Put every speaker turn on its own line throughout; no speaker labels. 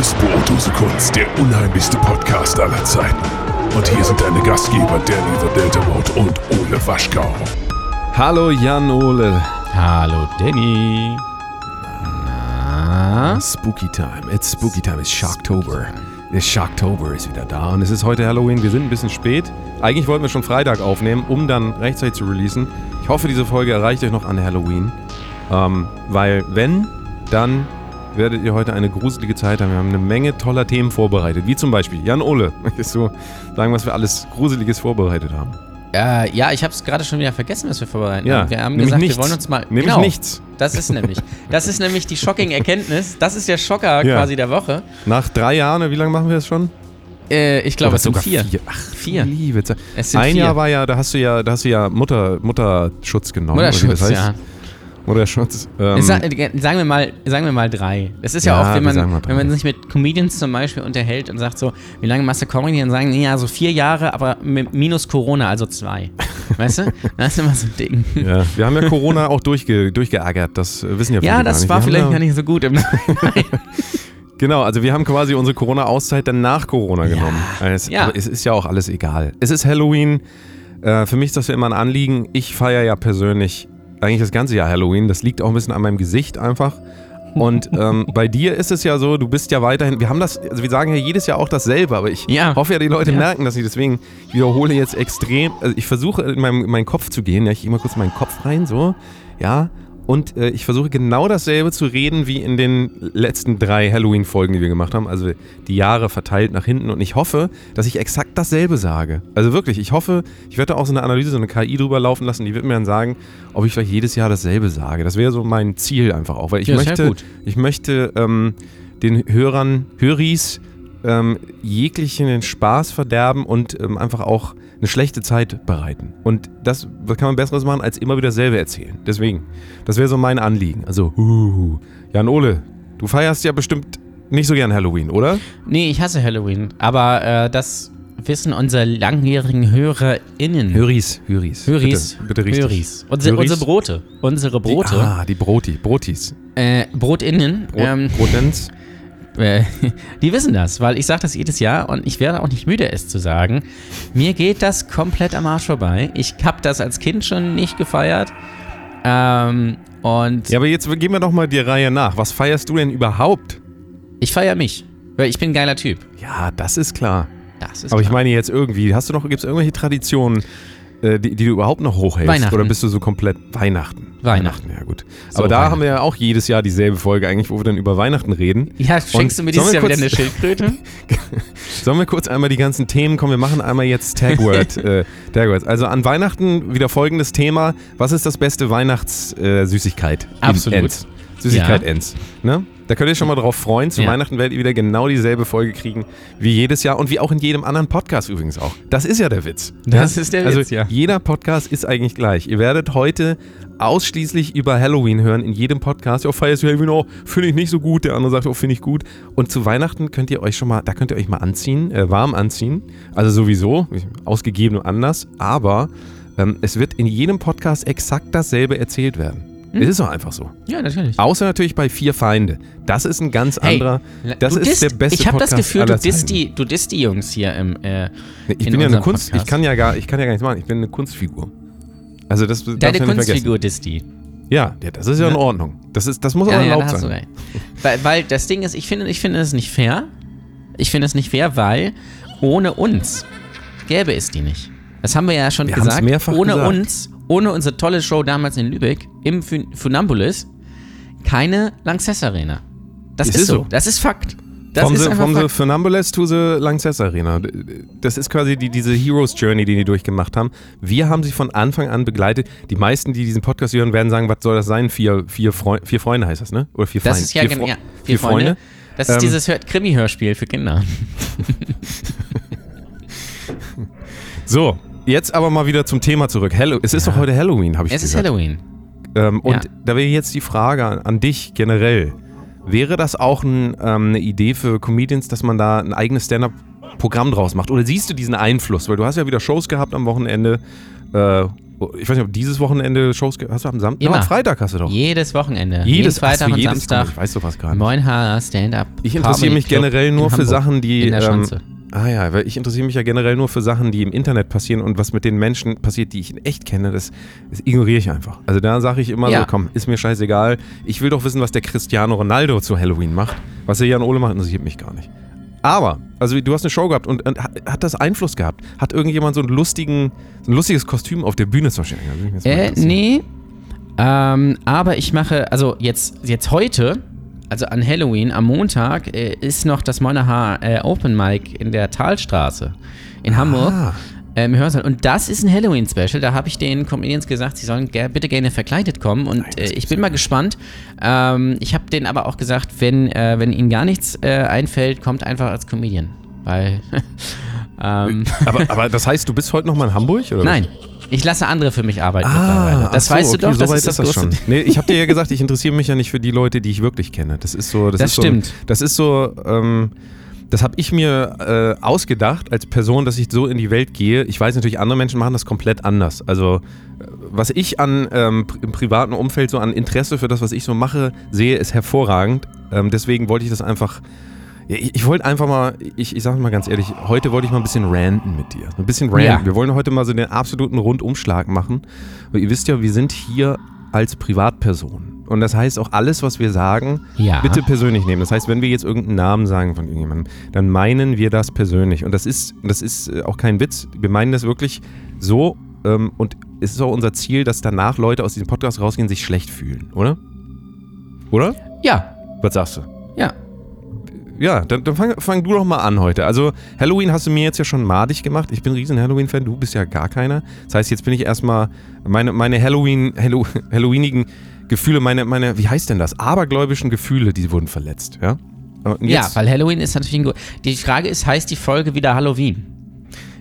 ist Brotdose Kunst, der unheimlichste Podcast aller Zeiten. Und hier sind deine Gastgeber Danny the Delta Mode und Ole Waschkau.
Hallo Jan Ole.
Hallo Danny. Na?
Spooky Time. It's Spooky Time. It's Shocktober. Der Shocktober ist wieder da und es ist heute Halloween. Wir sind ein bisschen spät. Eigentlich wollten wir schon Freitag aufnehmen, um dann rechtzeitig zu releasen. Ich hoffe, diese Folge erreicht euch noch an Halloween. Ähm, weil wenn, dann werdet ihr heute eine gruselige Zeit haben. Wir haben eine Menge toller Themen vorbereitet. Wie zum Beispiel, Jan Ole, möchtest du sagen, was wir alles Gruseliges vorbereitet haben?
Äh, ja, ich habe es gerade schon wieder vergessen, was wir vorbereiten.
Ja,
wir haben gesagt,
nichts.
wir wollen uns mal.
Nämlich
genau,
nichts.
Das ist nämlich. Das ist nämlich die shocking Erkenntnis. Das ist der Schocker
Ja.
quasi der Woche.
Nach drei Jahren, wie lange machen wir das schon?
Äh, ich glaube, es sind
sogar
vier.
Ach,
Vier.
Liebe Zeit. Ein
vier.
Jahr war ja, da hast du ja, da hast du ja Mutter, Mutterschutz genommen.
Mutterschutz,
das
ja.
Mutterschutz. Ähm,
Sa sagen, wir mal, sagen wir mal drei. Das ist ja,
Ja,
oft, wenn man, wenn man sich mit Comedians zum Beispiel unterhält und sagt so, wie lange machst du Comedy? Und sagen, ja, so vier Jahre, aber minus Corona, also zwei. weißt du? Das ist immer so ein Ding.
ja, wir haben ja Corona auch durchge, durchgeärgert, das wissen ja viele
Ja, das war vielleicht
ja,
gar nicht so gut. Im
Genau, also wir haben quasi unsere Corona-Auszeit dann nach Corona genommen. Es,
ja.
Aber es ist ja auch alles egal. Es ist Halloween. Äh, für mich ist das ja immer ein Anliegen. Ich feiere ja persönlich eigentlich das ganze Jahr Halloween. Das liegt auch ein bisschen an meinem Gesicht einfach. Und ähm, bei dir ist es ja so, du bist ja weiterhin, wir haben das, also wir sagen ja jedes Jahr auch dasselbe, aber ich
Ja.
hoffe ja, die Leute
Ja.
merken das nicht. Deswegen wiederhole jetzt extrem, also ich versuche in, meinen Kopf zu gehen, ja, ich gehe mal kurz in meinen Kopf rein, so, ja, und äh, ich versuche genau dasselbe zu reden wie in den letzten drei Halloween-Folgen, die wir gemacht haben. Also die Jahre verteilt nach hinten. Und ich hoffe, dass ich exakt dasselbe sage. Also wirklich, ich hoffe, ich werde da auch so eine Analyse, so eine KI drüber laufen lassen, die wird mir dann sagen, ob ich vielleicht jedes Jahr dasselbe sage. Das wäre so mein Ziel einfach auch. Weil ich
Ja,
möchte,
gut.
ich möchte ähm, den Hörern, Höris, ähm, jeglichen Spaß verderben und ähm, einfach auch eine schlechte Zeit bereiten. Und das, was kann man Besseres machen, als immer wieder dasselbe erzählen. Deswegen, das wäre so mein Anliegen. Also, uh, Jan Ole, du feierst ja bestimmt nicht so gern Halloween, oder?
nee, ich hasse Halloween. Aber äh, das wissen unsere langjährigen HörerInnen.
Höris, Höris.
Höris.
Bitte, bitte richtig.
Höris. Unsere,
Höris.
unsere Brote. Unsere Brote.
Die, ah, die Broti, Brotis.
Äh, BrotInnen.
Brot,
ähm,
Brotens.
Äh, die wissen das, weil ich sage das jedes Jahr und ich werde auch nicht müde, es zu sagen. Mir geht das komplett am Arsch vorbei. Ich habe das als Kind schon nicht gefeiert. Ähm, und
Ja, aber jetzt gehen wir doch mal die Reihe nach. Was feierst du denn überhaupt?
ich feiere mich, weil ich bin ein geiler Typ.
Ja, das ist klar.
Das ist
Aber ich
klar.
meine jetzt irgendwie, hast du noch, gibt es irgendwelche Traditionen, äh, die, die du überhaupt noch hochhältst? Oder bist du so komplett Weihnachten?
Weihnachten.
ja gut.
So,
Aber da haben wir ja auch jedes Jahr dieselbe Folge eigentlich, wo wir dann über Weihnachten reden.
Ja, schenkst du mir dieses Jahr wieder eine Schildkröte?
Sollen wir kurz einmal die ganzen Themen kommen? Wir machen einmal jetzt Tagword. äh, Tagwords. Also an Weihnachten wieder folgendes Thema. Was ist das beste Weihnachtssüßigkeit? Äh,
Absolut.
Enz? Süßigkeit
Ja.
Enz. Ne? Da könnt ihr schon mal drauf freuen. Zu
Ja.
Weihnachten werdet ihr wieder genau dieselbe Folge kriegen wie jedes Jahr und wie auch in jedem anderen Podcast übrigens auch. Das ist ja der Witz.
Das ist der
also
Witz, ja.
Jeder Podcast ist eigentlich gleich. Ihr werdet heute ausschließlich über Halloween hören in jedem Podcast. Ja, feierst du Halloween? Oh, finde ich nicht so gut. Der andere sagt, oh, finde ich gut. Und zu Weihnachten könnt ihr euch schon mal, da könnt ihr euch mal anziehen, äh, warm anziehen. Also sowieso, ausgegeben und anders. Aber ähm, es wird in jedem Podcast exakt dasselbe erzählt werden.
Hm?
Es ist doch einfach so.
Ja, natürlich.
Außer natürlich bei Vier Feinde. Das ist ein ganz
Hey,
anderer. Das ist
disst,
der beste
Ich habe das Gefühl, du disst, die, du disst die Jungs hier im. Äh,
Ich
in
bin ja eine Kunst. Ich kann ja gar, ich kann ja gar nichts machen. Ich bin eine Kunstfigur. Also das
deine
vergessen.
Kunstfigur disst die.
Ja, ja, das ist ja in
Ja.
Ordnung. Das, ist, das muss auch
Ja, ja,
erlaubt sein.
Weil, weil das Ding ist, ich finde, ich finde es nicht fair. Ich finde es nicht fair, weil ohne uns gäbe es die nicht. Das haben wir ja schon
Wir
gesagt.
mehrfach
ohne
gesagt.
uns, ohne unsere tolle Show damals in Lübeck im Fun Funambulis, keine Lanxess Arena. Das ist,
ist
so.
so.
Das ist Fakt. Das
From
ist
the, from the
Fakt.
Funambulist to the Lanxess Arena. Das ist quasi die, diese Heroes Journey, die die durchgemacht haben. Wir haben sie von Anfang an begleitet. Die meisten, die diesen Podcast hören, werden sagen, was soll das sein? Vier, vier, Freu vier Freunde heißt das, ne? Oder vier
Das
Feinde?
ist ja,
vier,
genau.
Fro-
Ja,
vier Freunde.
Das ist
Ähm,
dieses Hör- Krimi-Hörspiel für Kinder.
So, jetzt aber mal wieder zum Thema zurück. Hallo es ist doch heute Halloween, habe ich
Es ist
gesagt.
Halloween.
Ähm, und
Ja.
da wäre jetzt die Frage an, an dich generell. Wäre das auch ein, ähm, eine Idee für Comedians, dass man da ein eigenes Stand-up-Programm draus macht? Oder siehst du diesen Einfluss? Weil du hast ja wieder Shows gehabt am Wochenende. Äh, ich weiß nicht, ob dieses Wochenende Shows, hast du am Samstag?
Immer.
am Freitag hast du doch.
Jedes Wochenende.
Jedes
Freitag und
jedes,
Samstag.
Ich weiß sowas gar nicht.
Moinhaar Stand-up.
Ich interessiere mich generell nur für Sachen, die.
In der
ähm,
Schanze.
Ah ja, weil ich interessiere mich ja generell nur für Sachen, die im Internet passieren und was mit den Menschen passiert, die ich in echt kenne, das, das ignoriere ich einfach. Also da sage ich immer
Ja.
so, komm, ist mir scheißegal. Ich will doch wissen, was der Cristiano Ronaldo zu Halloween macht. Was der Jan Ole macht, interessiert mich gar nicht. Aber, also du hast eine Show gehabt und, und hat, hat das Einfluss gehabt? Hat irgendjemand so einen lustigen, so ein lustiges Kostüm auf der Bühne zum Beispiel?
Äh, nee. Ähm, aber ich mache, also jetzt, jetzt heute, also an Halloween, am Montag, äh, ist noch das Monaha äh, Open Mic in der Talstraße in Hamburg.
Ah.
Ähm, im Hörsaal. Und das ist ein Halloween-Special. Da habe ich den Comedians gesagt, sie sollen ger bitte gerne verkleidet kommen. Und äh, ich bin mal gespannt. Ähm, ich habe denen aber auch gesagt, wenn, äh, wenn ihnen gar nichts äh, einfällt, kommt einfach als Comedian. Weil. ähm,
Aber, aber das heißt, du bist heute noch mal in Hamburg? Oder
nein, ich lasse andere für mich arbeiten
Ah.
Das
so,
weißt du
okay,
doch,
so
das ist das, große
schon. Nee, ich habe dir ja gesagt, ich interessiere mich ja nicht für die Leute, die ich wirklich kenne. Das ist so. Das,
Das
ist so,
stimmt.
Das ist so. Ähm, das habe ich mir äh, ausgedacht als Person, dass ich so in die Welt gehe. Ich weiß natürlich, andere Menschen machen das komplett anders. Also äh, was ich an ähm, im privaten Umfeld so an Interesse für das, was ich so mache, sehe, ist hervorragend. Ähm, deswegen wollte ich das einfach. Ja, ich, ich wollte einfach mal, ich, ich sage mal ganz ehrlich, heute wollte ich mal ein bisschen ranten mit dir. Ein bisschen ranten.
Ja.
Wir wollen heute mal so den absoluten Rundumschlag machen. Weil ihr wisst ja, wir sind hier als Privatperson. Und das heißt auch alles, was wir sagen,
Ja.
bitte persönlich nehmen. Das heißt, wenn wir jetzt irgendeinen Namen sagen von irgendjemandem, dann meinen wir das persönlich. Und das ist, das ist äh, auch kein Witz. Wir meinen das wirklich so. Ähm, und es ist auch unser Ziel, dass danach Leute aus diesem Podcast rausgehen, sich schlecht fühlen, oder? Oder?
Ja,
Was sagst du?
ja.
Ja, dann, dann fang, fang du doch mal an heute. Also Halloween hast du mir jetzt ja schon madig gemacht. Ich bin ein riesen Halloween-Fan, du bist ja gar keiner. Das heißt, jetzt bin ich erstmal meine, meine Halloween, Hallo, Halloweenigen Gefühle, meine, meine, wie heißt denn das? Abergläubischen Gefühle, die wurden verletzt, ja?
Ja, weil Halloween ist natürlich ein. Die Frage ist, heißt die Folge wieder Halloween?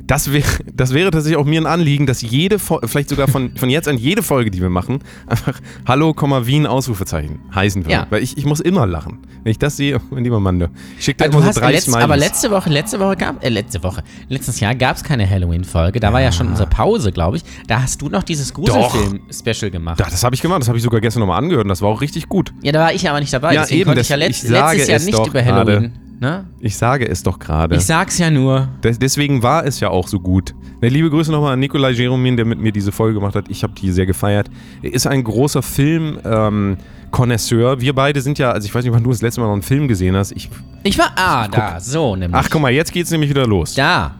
Das, wäre, das wäre tatsächlich auch mir ein Anliegen, dass jede, Fol- vielleicht sogar von, von jetzt an jede Folge, die wir machen, einfach Hallo, Komma, Wien, Ausrufezeichen heißen würde.
Ja.
Weil ich, ich muss immer lachen. Wenn ich das sehe, mein lieber Mann, du. ich schicke da
Also
immer so
hast
drei
letzt,
Smileys.
aber letzte Woche, letzte Woche gab, äh, letzte Woche, letztes Jahr gab es keine Halloween-Folge. Da war ja schon unsere Pause, glaube ich. Da hast du noch dieses Gruselfilm-Special gemacht.
Ja, das habe ich gemacht. Das habe ich sogar gestern nochmal angehört und das war auch richtig gut.
Ja, da war ich aber nicht dabei.
Ja, eben,
konnte ich
das-
ja letzt,
ich
letztes Jahr nicht über
gerade.
Ne?
Ich sage es doch gerade.
Ich sag's ja nur.
Des- Deswegen war es ja auch so gut. Ne, liebe Grüße nochmal an Nikolai Jeromin, der mit mir diese Folge gemacht hat. Ich habe die sehr gefeiert. Er ist ein großer Film-Konnoisseur. Wir beide sind ja, also ich weiß nicht, wann du das letzte Mal noch einen Film gesehen hast. Ich,
Ich war, ah, da, so nämlich.
ach, guck mal, jetzt geht's nämlich wieder los.
Da.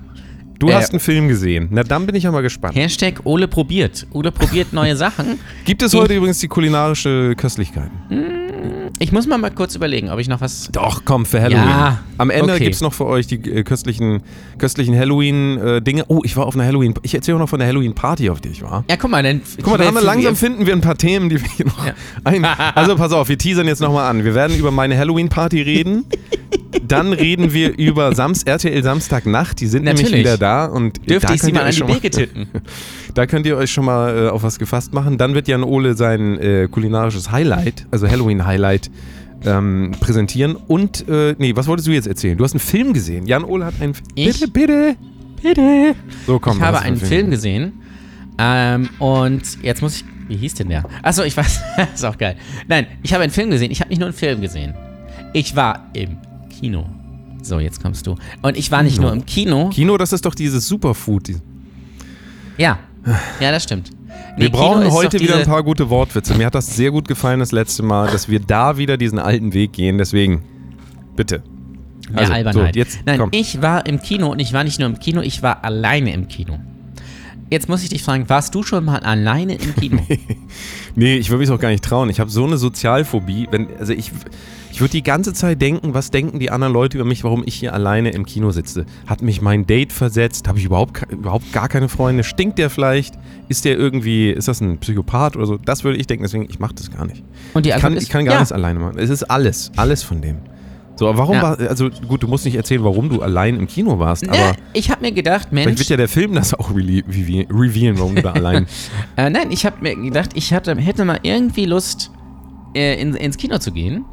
Du
äh,
hast einen Film gesehen. Na, dann bin ich ja mal gespannt.
Hashtag Ole probiert. Ole probiert neue Sachen.
Gibt es
Ich-
heute übrigens die kulinarische Köstlichkeiten?
Ich muss mal, mal kurz überlegen, ob ich noch was.
Doch, komm, für Halloween.
Ja,
Am Ende
okay.
gibt es noch für euch die äh, köstlichen, köstlichen Halloween-Dinge. oh, ich war auf einer Halloween. Ich erzähle auch noch von der Halloween-Party, auf die ich war.
Ja, guck mal, dann.
Guck mal, da haben wir langsam finden wir ein paar Themen, die wir hier noch
Ja.
ein. Also pass auf, wir teasern jetzt nochmal an. Wir werden über meine Halloween-Party reden. Dann reden wir über Sams RTL Samstagnacht. Die sind nämlich
Natürlich.
wieder da und
Dürfte
da
ich sie mal an die Wege titten?
Da könnt ihr euch schon mal äh, auf was gefasst machen. Dann wird Jan Ole sein äh, kulinarisches Highlight, also Halloween-Highlight, ähm, präsentieren. Und, äh, nee, was wolltest du jetzt erzählen? Du hast einen Film gesehen. Jan Ole hat einen
Ich?
Bitte, bitte, bitte. So, komm.
Ich habe einen
für
Film gesehen. Ähm, und jetzt muss ich. Wie hieß denn der? Achso, ich weiß. ist auch geil. Nein, ich habe einen Film gesehen. Ich habe nicht nur einen Film gesehen. Ich war im Kino. So, jetzt kommst du. Und ich war nicht
Kino.
nur im Kino.
Kino, das ist doch dieses Superfood.
Ja. Ja, das stimmt. Nee,
Wir brauchen heute wieder ein paar gute Wortwitze. Mir hat das sehr gut gefallen das letzte Mal, dass wir da wieder diesen alten Weg gehen. Deswegen, bitte.
Mehr
Also,
Albernheit.
so, jetzt,
Nein,
komm.
ich war im Kino und ich war nicht nur im Kino, ich war alleine im Kino. Jetzt muss ich dich fragen, warst du schon mal alleine im Kino?
Nee, ich würde mich auch gar nicht trauen. Ich habe so eine Sozialphobie. Wenn, also ich, ich würde die ganze Zeit denken, was denken die anderen Leute über mich, warum ich hier alleine im Kino sitze. Hat mich mein Date versetzt? Habe ich überhaupt, überhaupt gar keine Freunde? Stinkt der vielleicht? Ist der irgendwie, ist das ein Psychopath oder so? Das würde ich denken, deswegen, ich mache das gar nicht.
Und die
Ich kann,
ist,
ich kann gar
ja.
nichts alleine machen. Es ist alles, alles von dem. So, aber warum
Ja.
war, also gut, du musst nicht erzählen, warum du allein im Kino warst,
Ne,
aber
ich habe mir gedacht,
vielleicht
Mensch,
wird ja der Film das auch reveal- reveal- revealen, warum du da allein.
äh, nein, ich habe mir gedacht, ich hatte, hätte mal irgendwie Lust, äh, in, ins Kino zu gehen.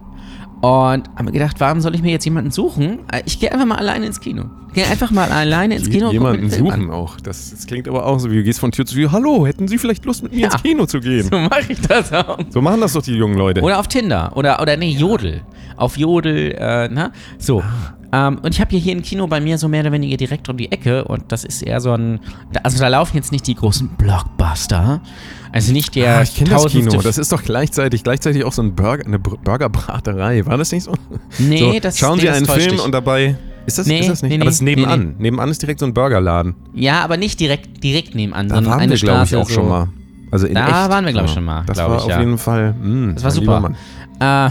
Und habe mir gedacht, warum soll ich mir jetzt jemanden suchen? Äh, Ich gehe einfach mal alleine ins Kino. Ich gehe einfach mal alleine ins Kino.
Jemanden suchen auch. Das, das klingt aber auch so, wie du gehst von Tür zu Tür. Hallo, hätten Sie vielleicht Lust, mit mir
Ja.
ins Kino zu gehen?
So mache ich das auch.
So machen das doch die jungen Leute.
Oder auf Tinder. Oder, oder nee, Jodel. Auf Jodel, äh, na? So. Ähm, und ich habe hier, hier ein Kino bei mir so mehr oder weniger direkt um die Ecke und das ist eher so ein. Also da laufen jetzt nicht die großen Blockbuster. Also nicht der.
Ah, ich kenne das Kino. Das ist doch gleichzeitig, gleichzeitig auch so ein Burger, eine Bur- Burgerbraterei. War das nicht so?
Nee,
so,
das
Schauen
nee,
Sie einen Film
dich.
und dabei. Ist das,
Nee,
ist das nicht?
nee,
Aber es ist nebenan. Nebenan ist direkt so ein Burgerladen.
Ja, aber nicht direkt, direkt nebenan,
Da
sondern
waren
eine
wir, glaube ich,
Straße
auch
so.
schon mal. Also in
Da
echt.
waren wir, glaub ich, schon mal,
Das war
ich,
auf
ja.
jeden Fall. Mh,
Das war super.
Mann.
Äh,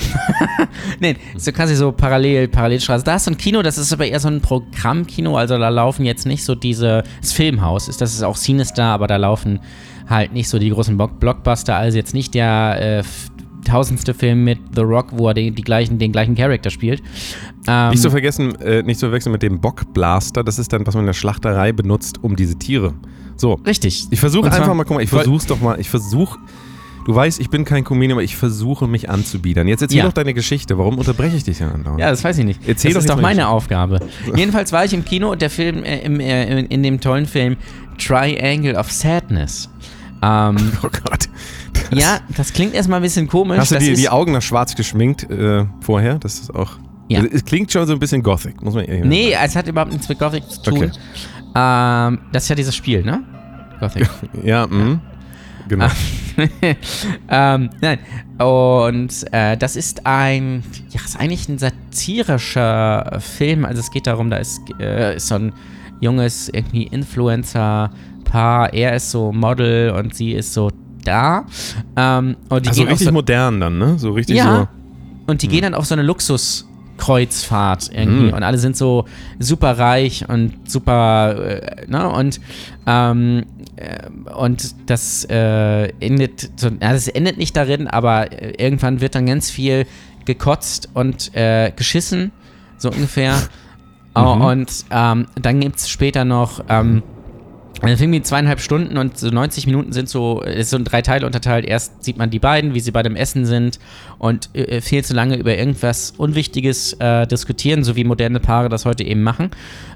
nee, so quasi so parallel, Parallelstraße. Da ist so ein Kino, das ist aber eher so ein Programmkino, also da laufen jetzt nicht so diese, das Filmhaus ist, das ist auch Sinister, aber da laufen halt nicht so die großen Block- Blockbuster, also jetzt nicht der äh, tausendste Film mit The Rock, wo er den, die gleichen, den gleichen Charakter spielt. Ähm,
Nicht zu vergessen, äh, nicht zu verwechseln mit dem Bockblaster. Das ist dann, was man in der Schlachterei benutzt, um diese Tiere. So.
richtig.
Ich versuche einfach mal, guck mal, ich versuch's doch mal. Ich versuche. Du weißt, ich bin kein Comedian, aber ich versuche mich anzubiedern. Jetzt erzähl
Ja.
doch deine Geschichte. Warum unterbreche ich dich denn andauernd?
Ja, das weiß ich nicht.
Erzähl
das
doch
ist doch meine
nicht.
Aufgabe. Jedenfalls war ich im Kino und der Film äh, im, äh, in, in dem tollen Film Triangle of Sadness. Ähm,
Oh Gott.
ja, das klingt erstmal ein bisschen komisch.
Hast du
das
die, die Augen nach schwarz geschminkt äh, vorher? Das ist auch.
Ja.
Also, es klingt schon so ein bisschen Gothic, muss man ehrlich
Nee, es hat überhaupt nichts mit Gothic zu tun.
Okay.
Ähm, das ist ja dieses Spiel, ne? Gothic.
Ja, mhm. Genau.
ähm, nein. Und äh, das ist ein, ja, ist eigentlich ein satirischer Film. Also es geht darum, da ist, äh, ist so ein junges irgendwie Influencer-Paar. Er ist so Model und sie ist so da. Ähm, und die
Also
gehen auf
richtig
so,
modern dann, ne? So richtig
ja.
so.
Und die gehen dann auf so eine Luxuskreuzfahrt irgendwie
Mhm.
und alle sind so super reich und super, äh, ne? Und, ähm, äh, und das äh, endet, so, ja, das endet nicht darin, aber äh, irgendwann wird dann ganz viel gekotzt und äh, geschissen, so ungefähr. Oh, und ähm, dann gibt es später noch. Ähm, Film geht zweieinhalb Stunden und so 90 Minuten sind so, ist so in drei Teile unterteilt. Erst sieht man die beiden, wie sie bei dem Essen sind und äh, viel zu lange über irgendwas Unwichtiges äh, diskutieren, so wie moderne Paare das heute eben machen.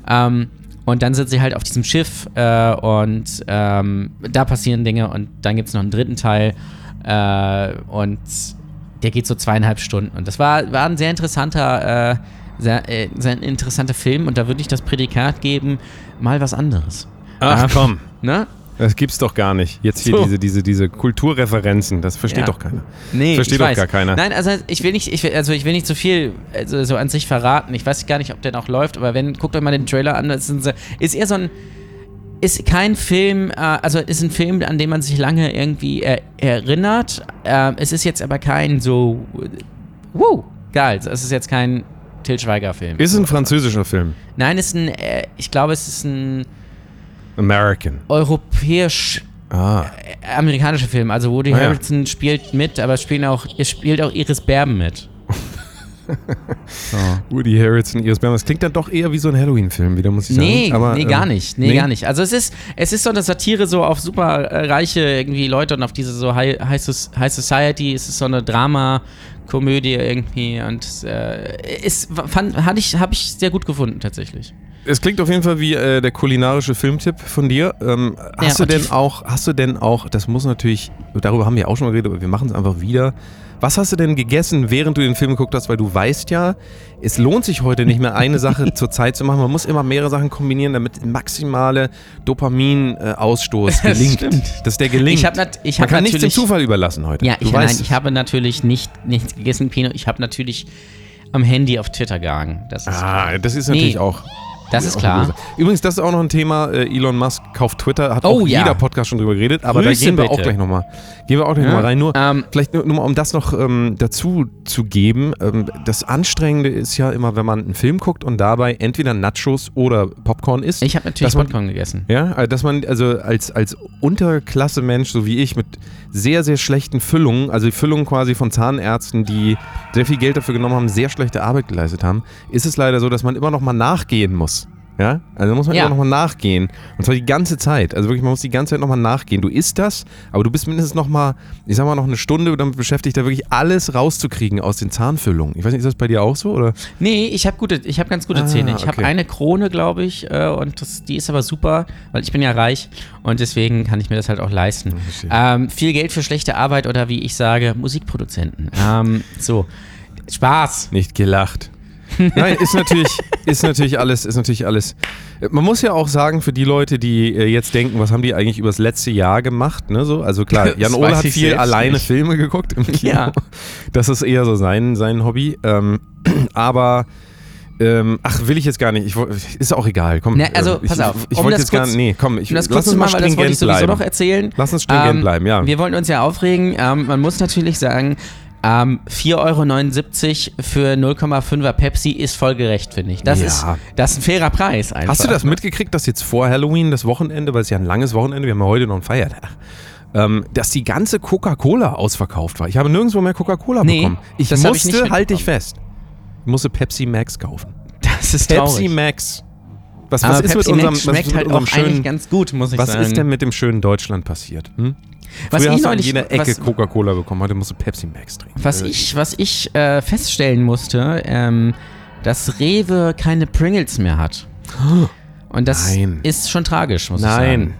Ähm, und dann sind sie halt auf diesem Schiff äh, und ähm, da passieren Dinge und dann gibt es noch einen dritten Teil äh, und der geht so zweieinhalb Stunden. Und das war, war ein sehr interessanter, äh, sehr, äh, sehr interessanter Film und da würde ich das Prädikat geben, mal was anderes.
Ach
Ah.
komm,
Ne?
das gibt's doch gar nicht. Jetzt hier
So.
diese, diese, diese Kulturreferenzen, das versteht
Ja.
doch keiner.
Nee,
Versteht doch
weiß.
gar keiner.
Nein, also ich will nicht, ich will, also ich will nicht zu viel also so an sich verraten. Ich weiß gar nicht, ob der noch läuft, aber wenn, guckt euch mal den Trailer an. Das ist, ist eher so ein, ist kein Film, äh, also ist ein Film, an den man sich lange irgendwie er, erinnert. Äh, es ist jetzt aber kein so, wow, geil. Es ist jetzt kein Till Schweiger-Film.
Ist ein französischer Film.
Nein, es ist ein, äh, ich glaube, es ist ein
American.
europäisch
Ah.
äh, amerikanischer Film. Also Woody
Ah, ja.
Harrelson spielt mit, aber es spielen auch, es spielt auch Iris Berben mit. So.
Woody Harrelson, Iris Berben. Das klingt dann doch eher wie so ein Halloween-Film, wieder muss ich sagen.
Nee,
Aber,
nee,
ähm,
gar nicht. Nee, gar nicht. Also es ist, es ist so eine Satire so auf super reiche irgendwie Leute und auf diese so High, High, Soc- High Society. Es ist so eine Drama-Komödie irgendwie und äh, ist, fand, hatte ich, habe ich sehr gut gefunden tatsächlich.
Es klingt auf jeden Fall wie äh, der kulinarische Filmtipp von dir. Ähm, hast
Ja,
du denn auch, hast du denn auch, das muss natürlich, darüber haben wir auch schon mal geredet, aber wir machen es einfach wieder. Was hast du denn gegessen, während du den Film geguckt hast? Weil du weißt ja, es lohnt sich heute nicht mehr eine Sache zur Zeit zu machen. Man muss immer mehrere Sachen kombinieren, damit maximale Dopaminausstoß
Das
gelingt.
stimmt.
Dass der gelingt.
Ich hab nat- ich
Man
hab
kann nichts dem Zufall überlassen heute.
Ja, ich, nein, ich habe natürlich nicht nichts gegessen im Kino. Ich habe natürlich am Handy auf Twitter gegangen. Das ist,
Ah, das ist natürlich
Nee,
auch.
Das ist
auch
klar.
böse. Übrigens, das ist auch noch ein Thema. Äh, Elon Musk kauft Twitter, hat
Oh,
auch
ja.
jeder Podcast schon drüber geredet, aber
Grüße
da gehen wir auch
bitte.
gleich nochmal. Gehen wir auch gleich
Ja,
nochmal rein. Nur,
ähm,
vielleicht nur, nur mal, um das noch ähm, dazu zu geben. Ähm, das Anstrengende ist ja immer, wenn man einen Film guckt und dabei entweder Nachos oder Popcorn isst.
Ich habe natürlich
man-
Popcorn gegessen.
Ja, also dass man also als, als Unterklasse-Mensch, so wie ich, mit sehr, sehr schlechten Füllungen, also die Füllungen quasi von Zahnärzten, die sehr viel Geld dafür genommen haben, sehr schlechte Arbeit geleistet haben, ist es leider so, dass man immer noch mal nachgehen muss. Ja, also da muss man
Ja.
immer nochmal nachgehen. Und zwar die ganze Zeit. Also wirklich, man muss die ganze Zeit nochmal nachgehen. Du isst das, aber du bist mindestens nochmal, ich sag mal, noch eine Stunde damit beschäftigt, da wirklich alles rauszukriegen aus den Zahnfüllungen. Ich weiß nicht, ist das bei dir auch so? Oder?
Nee, ich habe gute, ich habe ganz gute
Ah,
Zähne. Ich habe
okay.
eine Krone, glaube ich, äh, und das, die ist aber super, weil ich bin ja reich und deswegen kann ich mir das halt auch leisten. Ähm, viel Geld für schlechte Arbeit oder wie ich sage, Musikproduzenten. Ähm, so. Spaß.
Nicht gelacht. Nein, ist natürlich, ist natürlich alles, ist natürlich alles. Man muss ja auch sagen, für die Leute, die äh, jetzt denken, was haben die eigentlich übers letzte Jahr gemacht, ne, so, also klar, Jan Ole hat
ich
viel alleine
nicht.
Filme geguckt im Kino.
Ja.
Das ist eher so sein, sein Hobby. Ähm, aber ähm, ach, will ich jetzt gar nicht. Ich, ist auch egal. Komm,
Ne, also,
äh, ich,
pass auf,
Ich,
um
wollte jetzt gar
kurz-
Nee, komm, ich,
Um das
lass
kurz
uns
zu
mal
machen, weil das wollte
stringent
ich sowieso
bleiben.
noch erzählen.
Lass uns stringent
Ähm,
bleiben, ja.
Wir wollen uns ja aufregen. Ähm, man muss natürlich sagen, ähm, 4,79 Euro für 0,5er Pepsi ist voll gerecht, finde ich. Das,
Ja.
ist, das ist ein fairer Preis einfach.
Hast du das mitgekriegt, dass jetzt vor Halloween, das Wochenende, weil es ja ein langes Wochenende, wir haben ja heute noch einen Feiertag, ähm, dass die ganze Coca-Cola ausverkauft war? Ich habe nirgendwo mehr Coca-Cola
Nee,
bekommen. Ich
ich
musste,
nicht
halt dich fest, ich musste Pepsi Max kaufen.
Das ist
Pepsi
traurig.
Max. Was, was ist
Pepsi
mit unserem,
Max
was
schmeckt
ist mit
halt
unserem
auch eigentlich
schönen,
ganz gut, muss ich
was
sagen.
ist denn mit dem schönen Deutschland passiert? Hm?
Was
Früher
ich
hast du an
neulich-
jeder Ecke Coca-Cola bekommen, heute musst du Pepsi Max trinken.
Was
Äh,
ich, was ich äh, feststellen musste, ähm, dass Rewe keine Pringles mehr hat. Und das
Nein.
ist schon tragisch, muss ich sagen.
Nein.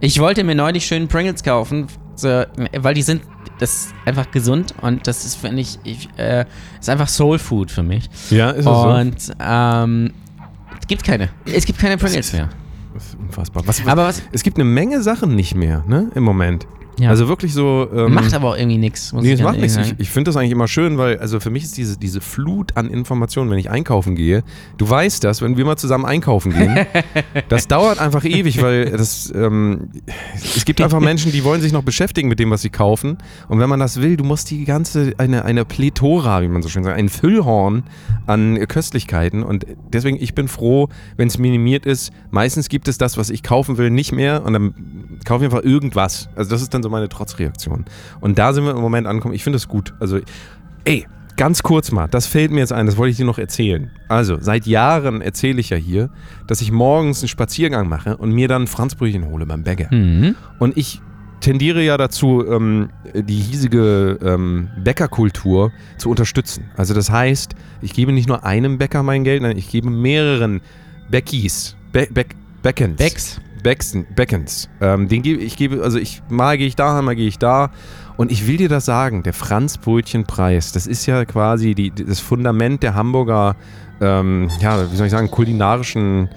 Ich wollte mir neulich schön Pringles kaufen, weil die sind das ist einfach gesund und das ist, finde ich, ich äh, ist einfach Soul Food für mich.
Ja, ist es so?
Und ähm, es gibt keine. Es gibt keine Pringles mehr.
Das ist unfassbar. Was, was,
Aber was
es gibt eine Menge Sachen nicht mehr, ne, im Moment.
Ja.
Also wirklich so. Ähm,
macht aber auch irgendwie nichts.
Nee,
ich
es macht nichts. Ich, ich finde das eigentlich immer schön, weil, also für mich ist diese, diese Flut an Informationen, wenn ich einkaufen gehe, du weißt das, wenn wir mal zusammen einkaufen gehen, das dauert einfach ewig, weil das, ähm, es gibt einfach Menschen, die wollen sich noch beschäftigen mit dem, was sie kaufen. Und wenn man das will, du musst die ganze, eine, eine Plethora, wie man so schön sagt, ein Füllhorn an Köstlichkeiten. Und deswegen, ich bin froh, wenn es minimiert ist. Meistens gibt es das, was ich kaufen will, nicht mehr. Und dann kaufe ich einfach irgendwas. Also das ist dann so meine Trotzreaktion. Und da sind wir im Moment angekommen. Ich finde das gut. Also, ey, ganz kurz mal, das fällt mir jetzt ein, das wollte ich dir noch erzählen. Also, seit Jahren erzähle ich ja hier, dass ich morgens einen Spaziergang mache und mir dann ein Franzbrötchen hole beim Bäcker.
Mhm.
Und ich tendiere ja dazu, ähm, die hiesige ähm, Bäckerkultur zu unterstützen. Also das heißt, ich gebe nicht nur einem Bäcker mein Geld, nein, ich gebe mehreren Bäckis, Bä Bäck Bäckens.
Becks.
Beckens. Ähm, den gebe ich gebe, also ich mal gehe ich da, mal gehe ich da. Und ich will dir das sagen, der Franzbrötchenpreis, das ist ja quasi die, das Fundament der Hamburger, ähm, ja, wie soll ich sagen, kulinarischen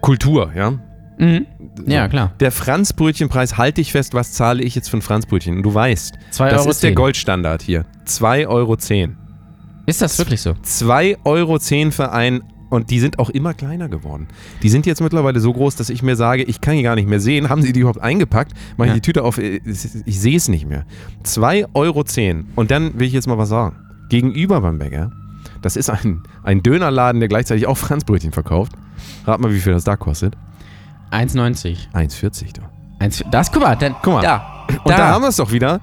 Kultur, ja.
Mhm. Ja, klar.
Der Franzbrötchenpreis, halte ich fest, was zahle ich jetzt für ein Franzbrötchen? Und du weißt,
Zwei
das
Euro
ist der
zehn.
Goldstandard hier. 2,10 Euro.
Ist das wirklich so?
2,10 Euro für ein und die sind auch immer kleiner geworden. Die sind jetzt mittlerweile so groß, dass ich mir sage, ich kann die gar nicht mehr sehen. Haben sie die überhaupt eingepackt? Mache ich
Ja.
die Tüte auf, äh, ich sehe es nicht mehr. 2,10 Euro. Und dann will ich jetzt mal was sagen. Gegenüber beim Bäcker, das ist ein, ein Dönerladen, der gleichzeitig auch Franzbrötchen verkauft. Rat mal, wie viel das da kostet.
1,90.
1,40 doch.
Eins- Das, guck mal, dann,
Guck mal.
da.
Und da, haben wir es doch wieder.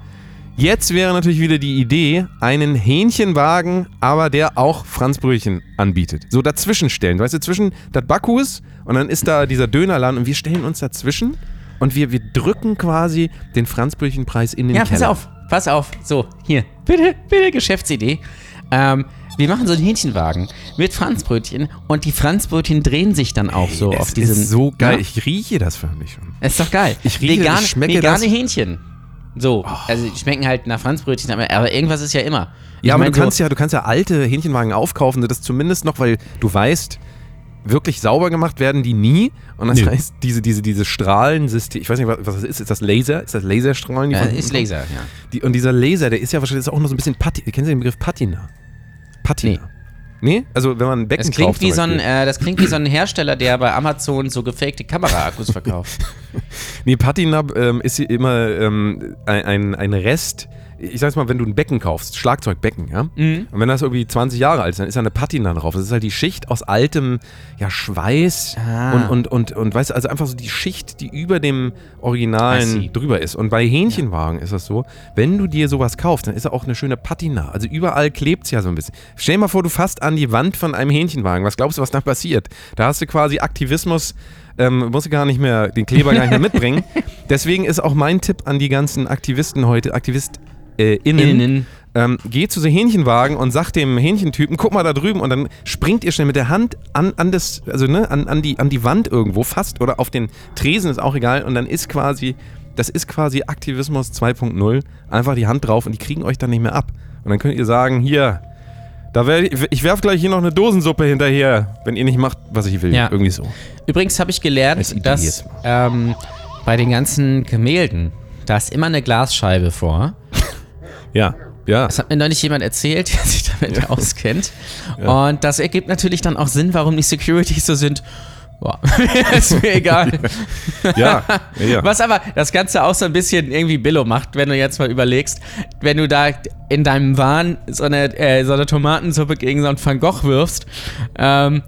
Jetzt wäre natürlich wieder die Idee, einen Hähnchenwagen, aber der auch Franzbrötchen anbietet. So dazwischen stellen. Weißt du, zwischen das Backhus und dann ist da dieser Dönerladen und wir stellen uns dazwischen und wir, wir drücken quasi den Franzbrötchenpreis in den
Ja,
Keller.
pass auf, pass auf. So, hier. Bitte, bitte, Geschäftsidee. Ähm, wir machen so einen Hähnchenwagen mit Franzbrötchen und die Franzbrötchen drehen sich dann auch so
es
auf diesem.
ist so geil.
Ja,
Ich rieche das förmlich schon.
ist doch geil.
Ich rieche,
vegane,
ich schmecke
vegane
das.
Hähnchen. So, also die schmecken halt nach Franzbrötchen, aber, irgendwas ist ja immer. Ich
Ja, aber
mein,
du kannst
so,
ja, du kannst ja alte Hähnchenwagen aufkaufen, das zumindest noch, weil du weißt, wirklich sauber gemacht werden die nie. Und das
Nö.
heißt, diese, diese, diese Strahlensystem, ich weiß nicht, was was das ist. Ist das Laser? Ist das Laserstrahlen? die
Ja, ist? Laser, ja.
Die, und dieser Laser, der ist ja wahrscheinlich ist auch noch so ein bisschen Patina. Kennen Sie den Begriff Patina? Patina. Nee? Also, wenn man ein Becken
Das klingt,
kauft,
wie so ein, äh, das klingt wie so ein Hersteller, der bei Amazon so gefakte Kameraakkus verkauft.
Nee, Patina ähm, ist immer ähm, ein, ein Rest ich sag's mal, wenn du ein Becken kaufst, Schlagzeugbecken, ja,
Mhm.
und wenn das irgendwie 20 Jahre alt ist, dann ist da eine Patina drauf. Das ist halt die Schicht aus altem ja, Schweiß
Ah.
und, und, und, und weißt du, also einfach so die Schicht, die über dem. Originalen drüber ist. Und bei Hähnchenwagen ist das so, wenn du dir sowas kaufst, dann ist da auch eine schöne Patina. Also überall klebt's ja so ein bisschen. Stell dir mal vor, du fasst an die Wand von einem Hähnchenwagen. Was glaubst du, was da passiert? Da hast du quasi Aktivismus, ähm, musst du gar nicht mehr, den Kleber gar nicht mehr mitbringen. Deswegen ist auch mein Tipp an die ganzen Aktivisten heute, AktivistInnen, äh, innen,
Innen.
ähm, geht zu so Hähnchenwagen und sagt dem Hähnchentypen, guck mal da drüben und dann springt ihr schnell mit der Hand an, an das, also ne, an, an, die, an die Wand irgendwo fast oder auf den Tresen, ist auch egal und dann ist quasi, das ist quasi Aktivismus 2.0, einfach die Hand drauf und die kriegen euch dann nicht mehr ab. Und dann könnt ihr sagen, hier, da wär, ich, ich werf gleich hier noch eine Dosensuppe hinterher, wenn ihr nicht macht, was ich will.
Ja.
Irgendwie so.
Übrigens habe ich gelernt, dass ähm, bei den ganzen Gemälden, da ist immer eine Glasscheibe vor.
Ja, ja.
Das hat mir neulich jemand erzählt, der sich damit auskennt. Und das ergibt natürlich dann auch Sinn, warum die Securities so sind. Boah, ist mir egal.
Ja, ja.
Was aber das Ganze auch so ein bisschen irgendwie Billo macht, wenn du jetzt mal überlegst, wenn du da in deinem Wahn so eine, äh, so eine Tomatensuppe gegen so einen Van Gogh wirfst ähm,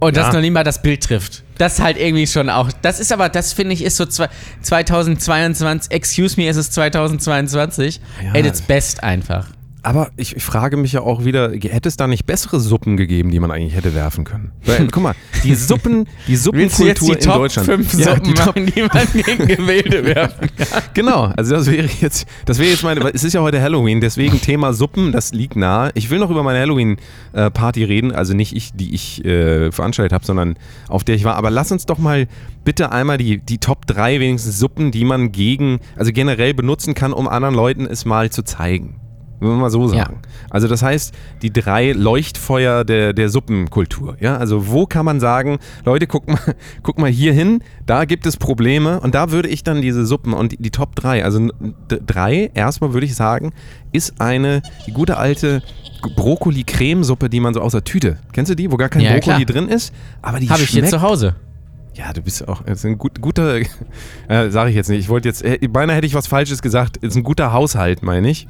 und
Ja.
noch nie mal das Bild trifft. Das halt irgendwie schon auch. Das ist aber, das finde ich, ist so zwei- 2022. Excuse me, es ist 2022.
Ja.
At its best einfach.
Aber ich, ich frage mich ja auch wieder, hätte es da nicht bessere Suppen gegeben, die man eigentlich hätte werfen können? Weil, guck mal, die Suppen, die Suppenkultur
die
in
Top
Deutschland.
5
Ja,
Suppen
die
machen, die man gegen Gemälde werfen kann?
genau, also das wäre jetzt, das wäre jetzt meine, es ist ja heute Halloween, deswegen Thema Suppen, das liegt nahe. Ich will noch über meine Halloween-Party reden, also nicht ich, die ich äh, veranstaltet habe, sondern auf der ich war. Aber lass uns doch mal bitte einmal die, die Top 3 wenigstens Suppen, die man gegen, also generell benutzen kann, um anderen Leuten es mal zu zeigen. Wenn wir mal so
Ja.
sagen. Also das heißt, die drei Leuchtfeuer der, der Suppenkultur. Ja, also wo kann man sagen, Leute, guck mal, guck mal hier hin, da gibt es Probleme und da würde ich dann diese Suppen und die, die Top 3, also drei, erstmal würde ich sagen, ist eine, die gute alte Brokkoli-Cremesuppe, die man so aus der Tüte, kennst du die, wo gar kein
Ja,
Brokkoli
klar.
drin ist, aber die
Habe ich hier zu Hause.
ja, du bist auch ist ein gut, guter, äh, sage ich jetzt nicht. Ich wollte jetzt, äh, beinahe hätte ich was Falsches gesagt. Ist ein guter Haushalt, meine ich.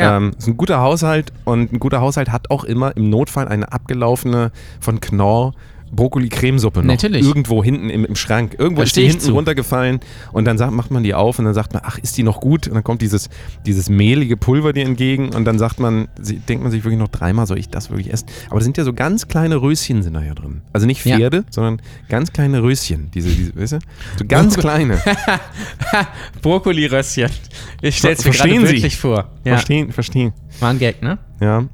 Ja.
Ähm, ist ein guter Haushalt und ein guter Haushalt hat auch immer im Notfall eine abgelaufene von Knorr Brokkoli-Cremesuppe noch
Natürlich.
irgendwo hinten im, im Schrank. Irgendwo
Da
ist die hinten
zu.
runtergefallen und dann sagt, macht man die auf und dann sagt man, ach, ist die noch gut? Und dann kommt dieses, dieses mehlige Pulver dir entgegen und dann sagt man, denkt man sich wirklich noch dreimal, soll ich das wirklich essen? Aber da sind ja so ganz kleine Röschen sind da ja drin. Also nicht
Ja.
Pferde, sondern ganz kleine Röschen. Diese, diese, weißt du? So ganz kleine.
Brokkoli-Rösschen. Ich stell's mir
Verstehen
gerade wirklich vor. Ja,
Verstehen, verstehen.
war ein Gag, ne?
Ja.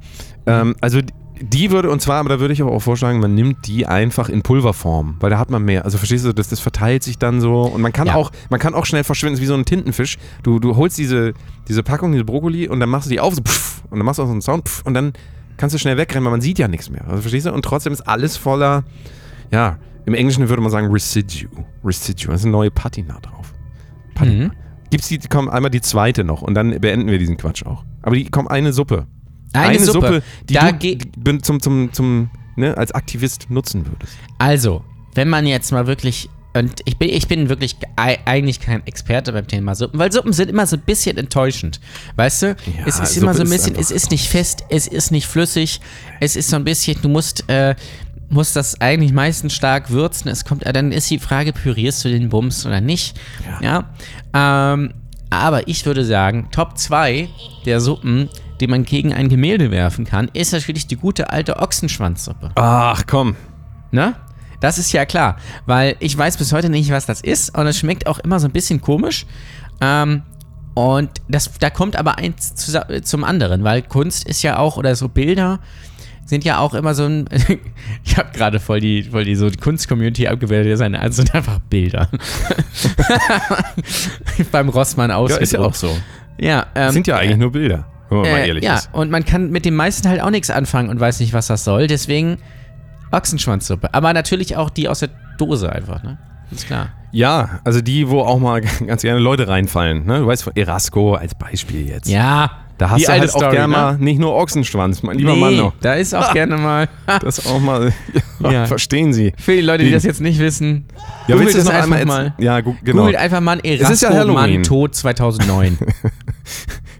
Ähm, also die- würde, und zwar, aber da würde ich aber auch vorschlagen, man nimmt die einfach in Pulverform, weil da hat man mehr. Also verstehst du, das, das verteilt sich dann so und man kann
Ja.
auch, man kann auch schnell verschwinden, es ist wie so ein Tintenfisch. Du, du holst diese, diese Packung, diese Brokkoli und dann machst du die auf, so pff, und dann machst du auch so einen Sound pff, und dann kannst du schnell wegrennen, weil man sieht ja nichts mehr. Also verstehst du? Und trotzdem ist alles voller, ja, im Englischen würde man sagen Residue. Residue, da ist eine neue Patina drauf. Patina.
Mhm.
Gibt's die, komm, einmal die zweite noch und dann beenden wir diesen Quatsch auch. Aber die kommt eine Suppe.
Eine, Suppe.
die
da
du zum, zum, zum, ne, als Aktivist nutzen würdest.
also, wenn man jetzt mal wirklich. Und ich bin, ich bin wirklich ei- eigentlich kein Experte beim Thema Suppen, weil Suppen sind immer so ein bisschen enttäuschend. Weißt du? es ist
Suppe
immer so ein bisschen, es ist nicht fest, es ist nicht flüssig, es ist so ein bisschen, du musst, äh, musst das eigentlich meistens stark würzen. Es kommt, dann ist die Frage, pürierst du den Bums oder nicht? Ja. Ähm, aber ich würde sagen, Top 2 der Suppen, die man gegen ein Gemälde werfen kann, ist natürlich die gute alte Ochsenschwanzsuppe.
Ach komm.
Ne? Das ist ja klar, weil ich weiß bis heute nicht, was das ist und es schmeckt auch immer so ein bisschen komisch. Ähm, und das, da kommt aber eins zusa- zum anderen, weil Kunst ist ja auch, oder so Bilder sind ja auch immer so ein. ich habe gerade voll die, voll die so Kunst-Community abgebildet, das sind also sind einfach Bilder. Beim Rossmann aus.
Ja, ist ja auch so.
Ja, ähm,
sind ja eigentlich nur Bilder, wenn man mal
äh,
ehrlich
ja,
ist.
und man kann mit dem meisten halt auch nichts anfangen und weiß nicht, was das soll. Deswegen Ochsenschwanzsuppe. Aber natürlich auch die aus der Dose einfach, ne? Ist klar.
Ja, also die, wo auch mal ganz gerne Leute reinfallen. Ne? Du weißt von Erasco als Beispiel jetzt.
Ja.
Da hast
die
du
alte
halt auch
Story,
gerne
ne?
mal nicht nur Ochsenschwanz, mein lieber
nee,
Mann noch.
Da ist auch gerne mal.
Das auch mal, ja,
Ja.
verstehen Sie.
Für die Leute, die
Die-
das jetzt nicht wissen,
Ja,
googelt
willst
es
noch
einfach
einmal
mal.
Ja, gu genau.
Googelt einfach mal
ist ja
Erasco
Halloween.
Mann Tod 2009.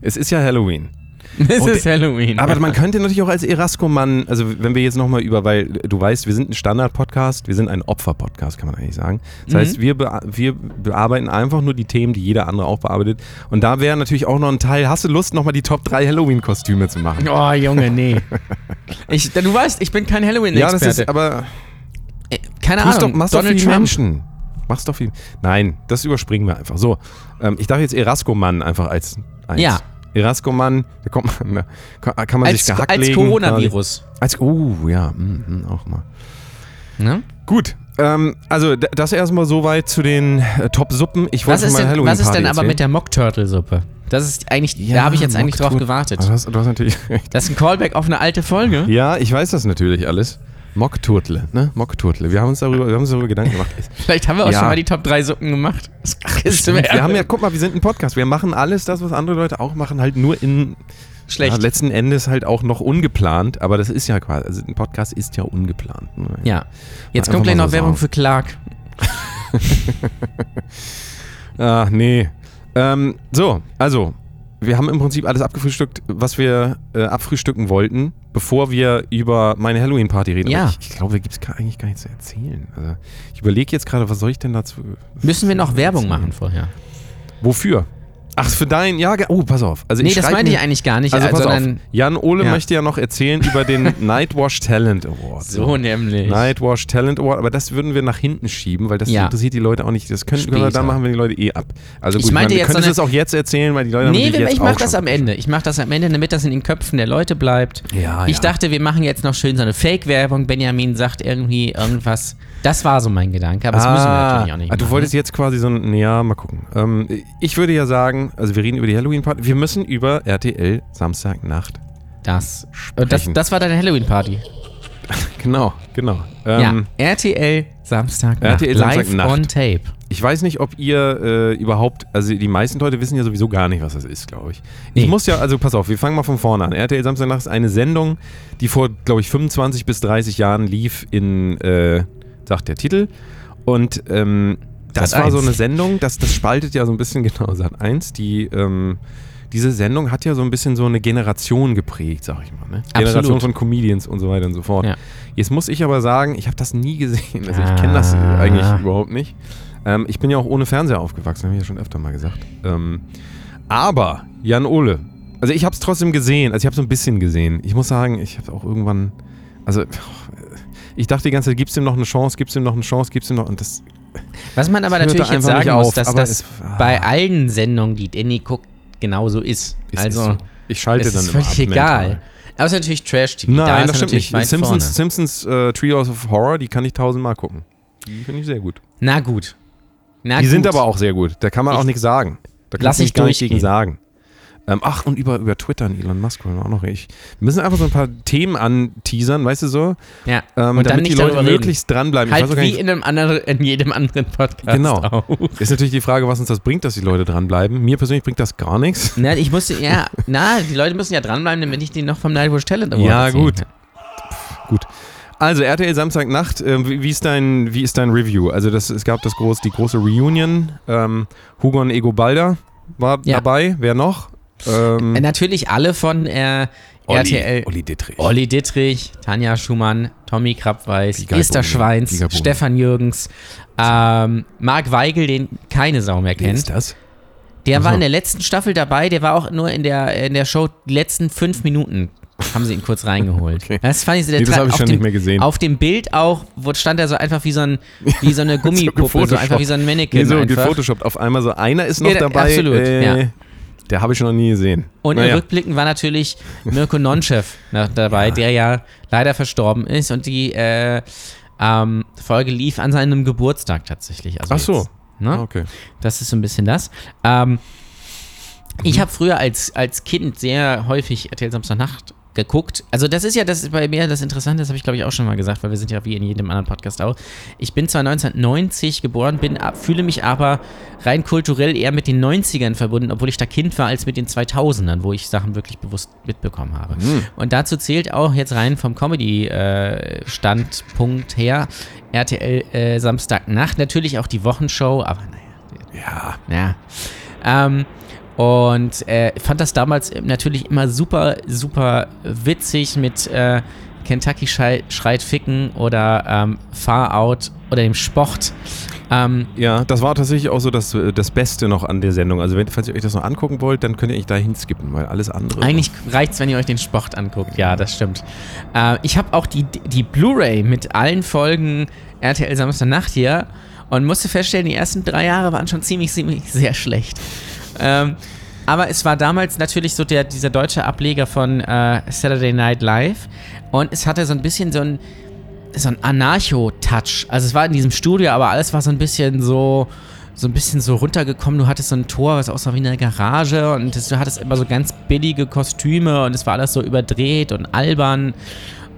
Es ist ja Halloween.
Es
Und-
ist Halloween.
Aber man könnte natürlich auch als Erasco-Mann, also wenn wir jetzt nochmal über, weil du weißt, wir sind ein Standard-Podcast, wir sind ein Opfer-Podcast, kann man eigentlich sagen. Das
Mhm.
heißt, wir, bea- wir bearbeiten einfach nur die Themen, die jeder andere auch bearbeitet. Und da wäre natürlich auch noch ein Teil, hast du Lust, nochmal die Top 3 Halloween-Kostüme zu machen?
Oh, Junge, nee. Ich, du weißt, ich bin kein
Ja,
Halloween-Experte.
das ist, aber
Äh, Keine
doch,
Ahnung.
machst doch für
Donald
die
Trump.
Menschen. Mach's doch viel. Nein, das überspringen wir einfach. So, ähm, ich dachte jetzt Erasco-Mann einfach als eins.
Ja.
Erasco-Mann, da kommt man, da kann, man
Als,
sich gehackt
als
legen,
Coronavirus.
quasi. Als, oh, ja, mm, auch mal.
Ne?
Gut, ähm, also das erstmal soweit zu den äh, Top-Suppen. Ich
Was
wollte
ist,
mal
denn,
Halloween
was ist denn aber
erzählen.
mit der Mock-Turtle-Suppe? Das ist eigentlich, da habe ich jetzt eigentlich drauf gewartet.
Du hast, du hast natürlich recht.
Das ist ein Callback auf eine alte Folge.
Ja, ich weiß das natürlich alles. Mockturtle, ne? Mockturtle. Wir haben uns darüber, wir haben uns darüber Gedanken gemacht.
Vielleicht haben wir auch
Ja.
schon mal die Top 3 Suppen gemacht. Das ist
Stimmt, wir haben ja, guck mal, wir sind ein Podcast. Wir machen alles das, was andere Leute auch machen, halt nur in
schlecht.
Ja, letzten Endes halt auch noch ungeplant, aber das ist ja quasi, also ein Podcast ist ja ungeplant. ne?
Ja. Jetzt kommt gleich noch
so
Werbung
sagen.
für Clark.
Ah, nee. Ähm, so, also, wir haben im Prinzip alles abgefrühstückt, was wir äh, abfrühstücken wollten, bevor wir über meine Halloween-Party reden.
Ja.
Aber ich, ich glaube, da gibt es eigentlich gar nichts zu erzählen. Also, ich überlege jetzt gerade, was soll ich denn dazu.
Müssen wir noch Werbung
erzählen?
machen vorher?
Wofür? Ach, für dein. Ja, oh, pass auf. Also
Nee,
ich
das meinte ich eigentlich gar nicht.
Also,
äh,
pass auf.
sondern
Jan Ole
Ja.
möchte ja noch erzählen über den Nightwash Talent Award.
so nämlich.
Nightwash Talent Award, aber das würden wir nach hinten schieben, weil das
Ja.
interessiert die Leute auch nicht. Das können, können wir dann machen, wenn die Leute eh ab. Also
Ich
gut,
meinte
man,
jetzt
wir können
so
es auch jetzt erzählen, weil die Leute
Nee,
jetzt
ich
auch
mach das am Ende. Ich mach das am Ende, damit das in den Köpfen der Leute bleibt.
Ja,
ich
ja.
dachte, wir machen jetzt noch schön so eine Fake-Werbung. Benjamin sagt irgendwie irgendwas. Das war so mein Gedanke, aber das müssen wir natürlich auch nicht.
ah, du
machen.
wolltest jetzt quasi so ein, ja, mal gucken. Ähm, ich würde ja sagen, also wir reden über die Halloween-Party, wir müssen über RTL Samstagnacht.
das. äh, Das, das war deine Halloween-Party.
Genau, genau. Ähm,
ja, RTL Samstag
RTL
live
Samstagnacht.
on Tape.
Ich weiß nicht, ob ihr äh, überhaupt, also die meisten Leute wissen ja sowieso gar nicht, was das ist, glaube ich. Ich
Nee.
muss ja, also pass auf, wir fangen mal von vorne an. RTL Samstagnacht ist eine Sendung, die vor, glaube ich, 25 bis 30 Jahren lief in, äh, sagt der Titel. Und ähm, das
Sat.
war so
1.
eine Sendung, das, das spaltet ja so ein bisschen, genau, Sat 1, die, ähm, diese Sendung hat ja so ein bisschen so eine Generation geprägt, sag ich mal. Ne? Generation von Comedians und so weiter und so fort.
Ja.
Jetzt muss ich aber sagen, ich habe das nie gesehen. Also ich kenne das
Ah.
eigentlich überhaupt nicht. Ähm, ich bin ja auch ohne Fernseher aufgewachsen, habe ich ja schon öfter mal gesagt. Ähm, aber Jan Ole, also ich habe es trotzdem gesehen, also ich habe so ein bisschen gesehen. Ich muss sagen, ich habe auch irgendwann, also ich dachte die ganze Zeit, gibt's ihm noch eine Chance, gibt's ihm noch eine Chance, gibt's ihm noch und das
Was man aber natürlich jetzt sagen muss,
auf,
dass
aber
das
es- ah.
bei allen Sendungen, die Danny guckt, genauso ist.
ist
also,
so. ich schalte
es
dann
ist
immer
völlig
ab,
egal.
mental.
Aber es ist natürlich Trash-TV. da
Nein,
ist
das stimmt nicht. Simpsons,
vorne.
Simpsons äh, Trios of Horror, die kann ich tausendmal gucken. Die finde ich sehr gut.
Na gut. Na
Die
gut.
sind aber auch sehr gut. Da kann man
Ich-
auch nichts sagen. Da du
ich
gar nicht gegen sagen. Ähm, ach, und über, über Twitter und Elon Musk wollen wir auch noch ich. Wir müssen einfach so ein paar Themen anteasern, weißt du so?
Ja.
Ähm,
Und
damit die Leute möglichst dranbleiben.
Halt
ich weiß
wie in, einem anderen, in jedem anderen Podcast
Genau.
auch.
ist natürlich die Frage, was uns das bringt, dass die Leute dranbleiben. Mir persönlich bringt das gar nichts.
Na, ich musste, ja, na, die Leute müssen ja dranbleiben, damit ich die noch vom Nightwish Talent Award
Ja, gut.
kann.
Also RTL Samstagnacht, ähm, wie, wie, ist dein, wie ist dein Review? Also das, es gab das groß, die große Reunion. Ähm, Hugo und Ego Balder war
Ja.
dabei. Wer noch? Ähm,
Äh, Natürlich alle von äh,
Olli,
RTL.
Olli Dittrich.
Olli Dittrich, Tanja Schumann, Tommy Krabweis,
Gigaboom.
Esther Schweins. Stefan Jürgens, ähm, Marc Weigel, den keine Sau mehr
Wer
kennt.
ist das?
Der war
Aha.
in der letzten Staffel dabei, der war auch nur in der, in der Show die letzten fünf Minuten. Haben sie ihn kurz reingeholt.
Okay.
Das fand ich so der
Nee, das habe ich schon
dem,
nicht mehr gesehen.
Auf dem Bild auch, wo stand er so einfach wie so, ein, wie so eine Gummipuppe, so,
gefotoshoppt.
einfach wie so ein Mannequin.
Nee, so
einfach.
gefotoshoppt. Auf einmal so einer ist noch
Ja,
dabei.
absolut,
äh,
ja.
Der habe ich noch nie gesehen.
Und
naja.
im Rückblicken war natürlich Mirko Nonchev noch dabei,
Ja.
der ja leider verstorben ist und die äh, ähm, Folge lief an seinem Geburtstag tatsächlich. Also
Ach so.
Jetzt, ne?
Ah, okay.
Das ist so ein bisschen das. Ähm, ich habe früher als, als Kind sehr häufig RTL Samstagnacht geguckt. Also das ist ja das ist bei mir das Interessante, das habe ich glaube ich auch schon mal gesagt, weil wir sind ja wie in jedem anderen Podcast auch. Ich bin zwar 1990 geboren, bin, fühle mich aber rein kulturell eher mit den 90ern verbunden, obwohl ich da Kind war, als mit den 2000ern, wo ich Sachen wirklich bewusst mitbekommen habe. Und dazu zählt auch jetzt rein vom Comedy-Standpunkt her RTL äh, Samstagnacht, natürlich auch die Wochenshow, aber naja,
Ja.
ja. Ähm, Und äh, fand das damals natürlich immer super, super witzig mit äh, Kentucky schreit, schreit Ficken oder ähm, Far Out oder dem Sport. Ähm,
Ja, das war tatsächlich auch so das, äh, das Beste noch an der Sendung. Also wenn, falls ihr euch das noch angucken wollt, dann könnt ihr euch da hinskippen, weil alles andere...
Eigentlich reicht's, wenn ihr euch den Sport anguckt. Ja, das stimmt. Äh, ich habe auch die, die Blu-ray mit allen Folgen RTL Samstagnacht hier und musste feststellen, die ersten drei Jahre waren schon ziemlich, ziemlich sehr schlecht. Ähm, aber es war damals natürlich so der, dieser deutsche Ableger von äh, Saturday Night Live und es hatte so ein bisschen so ein, so ein Anarcho-Touch. Also es war in diesem Studio, aber alles war so ein bisschen so, so ein bisschen so runtergekommen. Du hattest so ein Tor, was aussah wie eine Garage und du hattest immer so ganz billige Kostüme und es war alles so überdreht und albern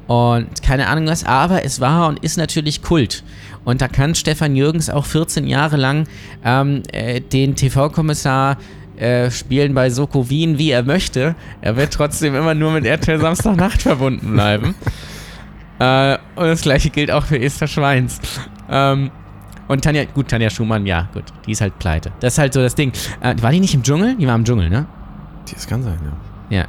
und keine Ahnung was, aber es war und ist natürlich Kult. Und da kann Stefan Jürgens auch 14 Jahre lang ähm, äh, den TV-Kommissar äh, spielen bei Soko Wien, wie er möchte. Er wird trotzdem immer nur mit RTL Samstagnacht verbunden bleiben. Äh, und das gleiche gilt auch für Esther Schweins. Ähm, und Tanja, gut, Tanja Schumann, ja, gut, die ist halt pleite. Das ist halt so das Ding. Äh, war die nicht im Dschungel? Die war im Dschungel, ne?
Das kann sein, ja.
Ja.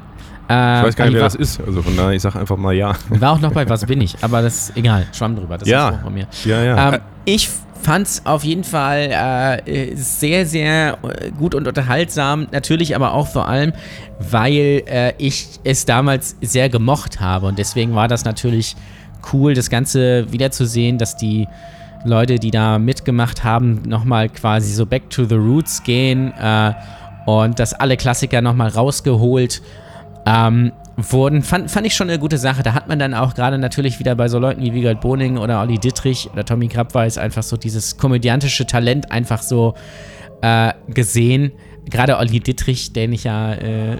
Ich
Äh,
weiß gar nicht, wer das ist. Also von daher, ich sag einfach mal ja.
War auch noch bei Was bin ich, aber das ist egal. Schwamm drüber, das
Ja.
ist von mir.
Ja, ja.
Ähm, ich fand's auf jeden Fall äh, sehr, sehr äh, gut und unterhaltsam. Natürlich aber auch vor allem, weil äh, ich es damals sehr gemocht habe. Und deswegen war das natürlich cool, das Ganze wiederzusehen, dass die Leute, die da mitgemacht haben, nochmal quasi so back to the roots gehen äh, und dass alle Klassiker nochmal rausgeholt ähm, wurden, fand, fand ich schon eine gute Sache. Da hat man dann auch gerade natürlich wieder bei so Leuten wie Wiegald Boning oder Olli Dittrich oder Tommy Krabweis einfach so dieses komödiantische Talent einfach so äh, gesehen. Gerade Olli Dittrich, den ich ja äh,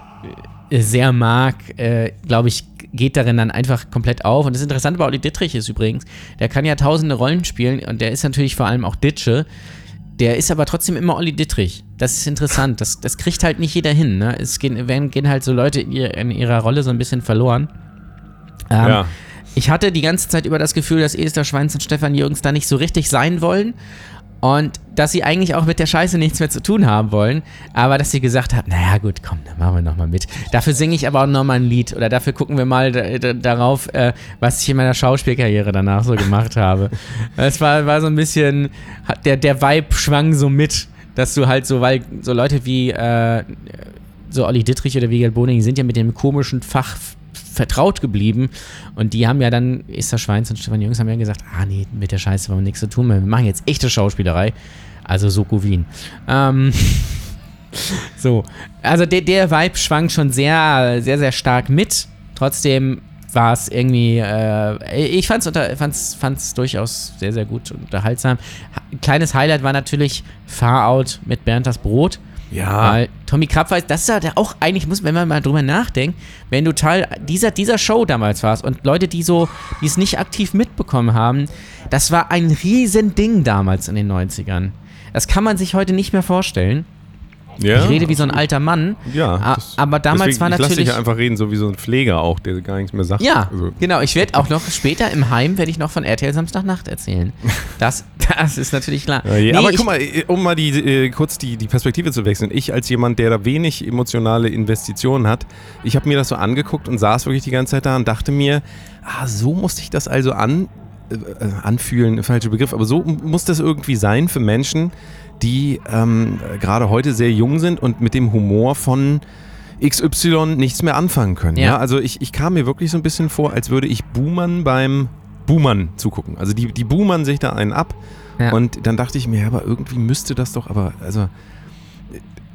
sehr mag, äh, glaube ich, geht darin dann einfach komplett auf. Und das Interessante bei Olli Dittrich ist übrigens, der kann ja tausende Rollen spielen und der ist natürlich vor allem auch Ditsche. Der ist aber trotzdem immer Olli Dittrich. Das ist interessant. Das, das kriegt halt nicht jeder hin. Ne? Es gehen, werden, gehen halt so Leute in, ihr, in ihrer Rolle so ein bisschen verloren. Ähm,
Ja.
Ich hatte die ganze Zeit über das Gefühl, dass Esther Schweins und Stefan Jürgens da nicht so richtig sein wollen. Und dass sie eigentlich auch mit der Scheiße nichts mehr zu tun haben wollen. Aber dass sie gesagt hat, naja gut, komm, dann machen wir nochmal mit. Dafür singe ich aber auch nochmal ein Lied. Oder dafür gucken wir mal da, da, darauf, äh, was ich in meiner Schauspielkarriere danach so gemacht habe. Es war, war so ein bisschen, der, der Vibe schwang so mit, dass du halt so, weil so Leute wie äh, so Olli Dittrich oder Wiegald Boning sind ja mit dem komischen Fach vertraut geblieben und die haben ja dann, Esther Schweins und Stefan Jürgens haben ja gesagt, ah nee, mit der Scheiße wollen wir nichts zu tun, wir machen jetzt echte Schauspielerei, also Soko Wien. Ähm, so, also der, der Vibe schwang schon sehr, sehr, sehr stark mit, trotzdem war es irgendwie, äh, ich fand's, unter, fand's, durchaus sehr, sehr gut und unterhaltsam. Ha- Kleines Highlight war natürlich Far Out mit Bernd das Brot.
Ja.
Weil Tommy Krabweis, das ist ja der auch eigentlich, muss, wenn man mal drüber nachdenkt, wenn du Teil dieser, dieser Show damals warst und Leute, die so, die es nicht aktiv mitbekommen haben, das war ein Riesending damals in den 90ern. Das kann man sich heute nicht mehr vorstellen.
Ja.
Ich rede wie so ein alter Mann.
Ja. Das-
aber damals
deswegen,
war
Ich lass dich
natürlich.
einfach reden, so wie so ein Pfleger auch, der gar nichts mehr sagt.
Ja,
Also,
genau. Ich werde auch noch später im Heim werde ich noch von RTL Samstagnacht erzählen. Das, das ist natürlich klar.
Ja,
Nee,
aber guck mal, äh, um mal die, äh, kurz die, die Perspektive zu wechseln. Ich als jemand, der da wenig emotionale Investitionen hat, ich habe mir das so angeguckt und saß wirklich die ganze Zeit da und dachte mir, ah, so musste ich das also an, äh, äh, anfühlen, falscher Begriff, aber so muss das irgendwie sein für Menschen, die ähm, äh, gerade heute sehr jung sind und mit dem Humor von XY nichts mehr anfangen können. Ja.
Ja.
Also ich, ich kam mir wirklich so ein bisschen vor, als würde ich Boomern beim Boomern zugucken. Also die, die Boomern sich da einen ab
Ja.
und dann dachte ich mir, ja, aber irgendwie müsste das doch, aber also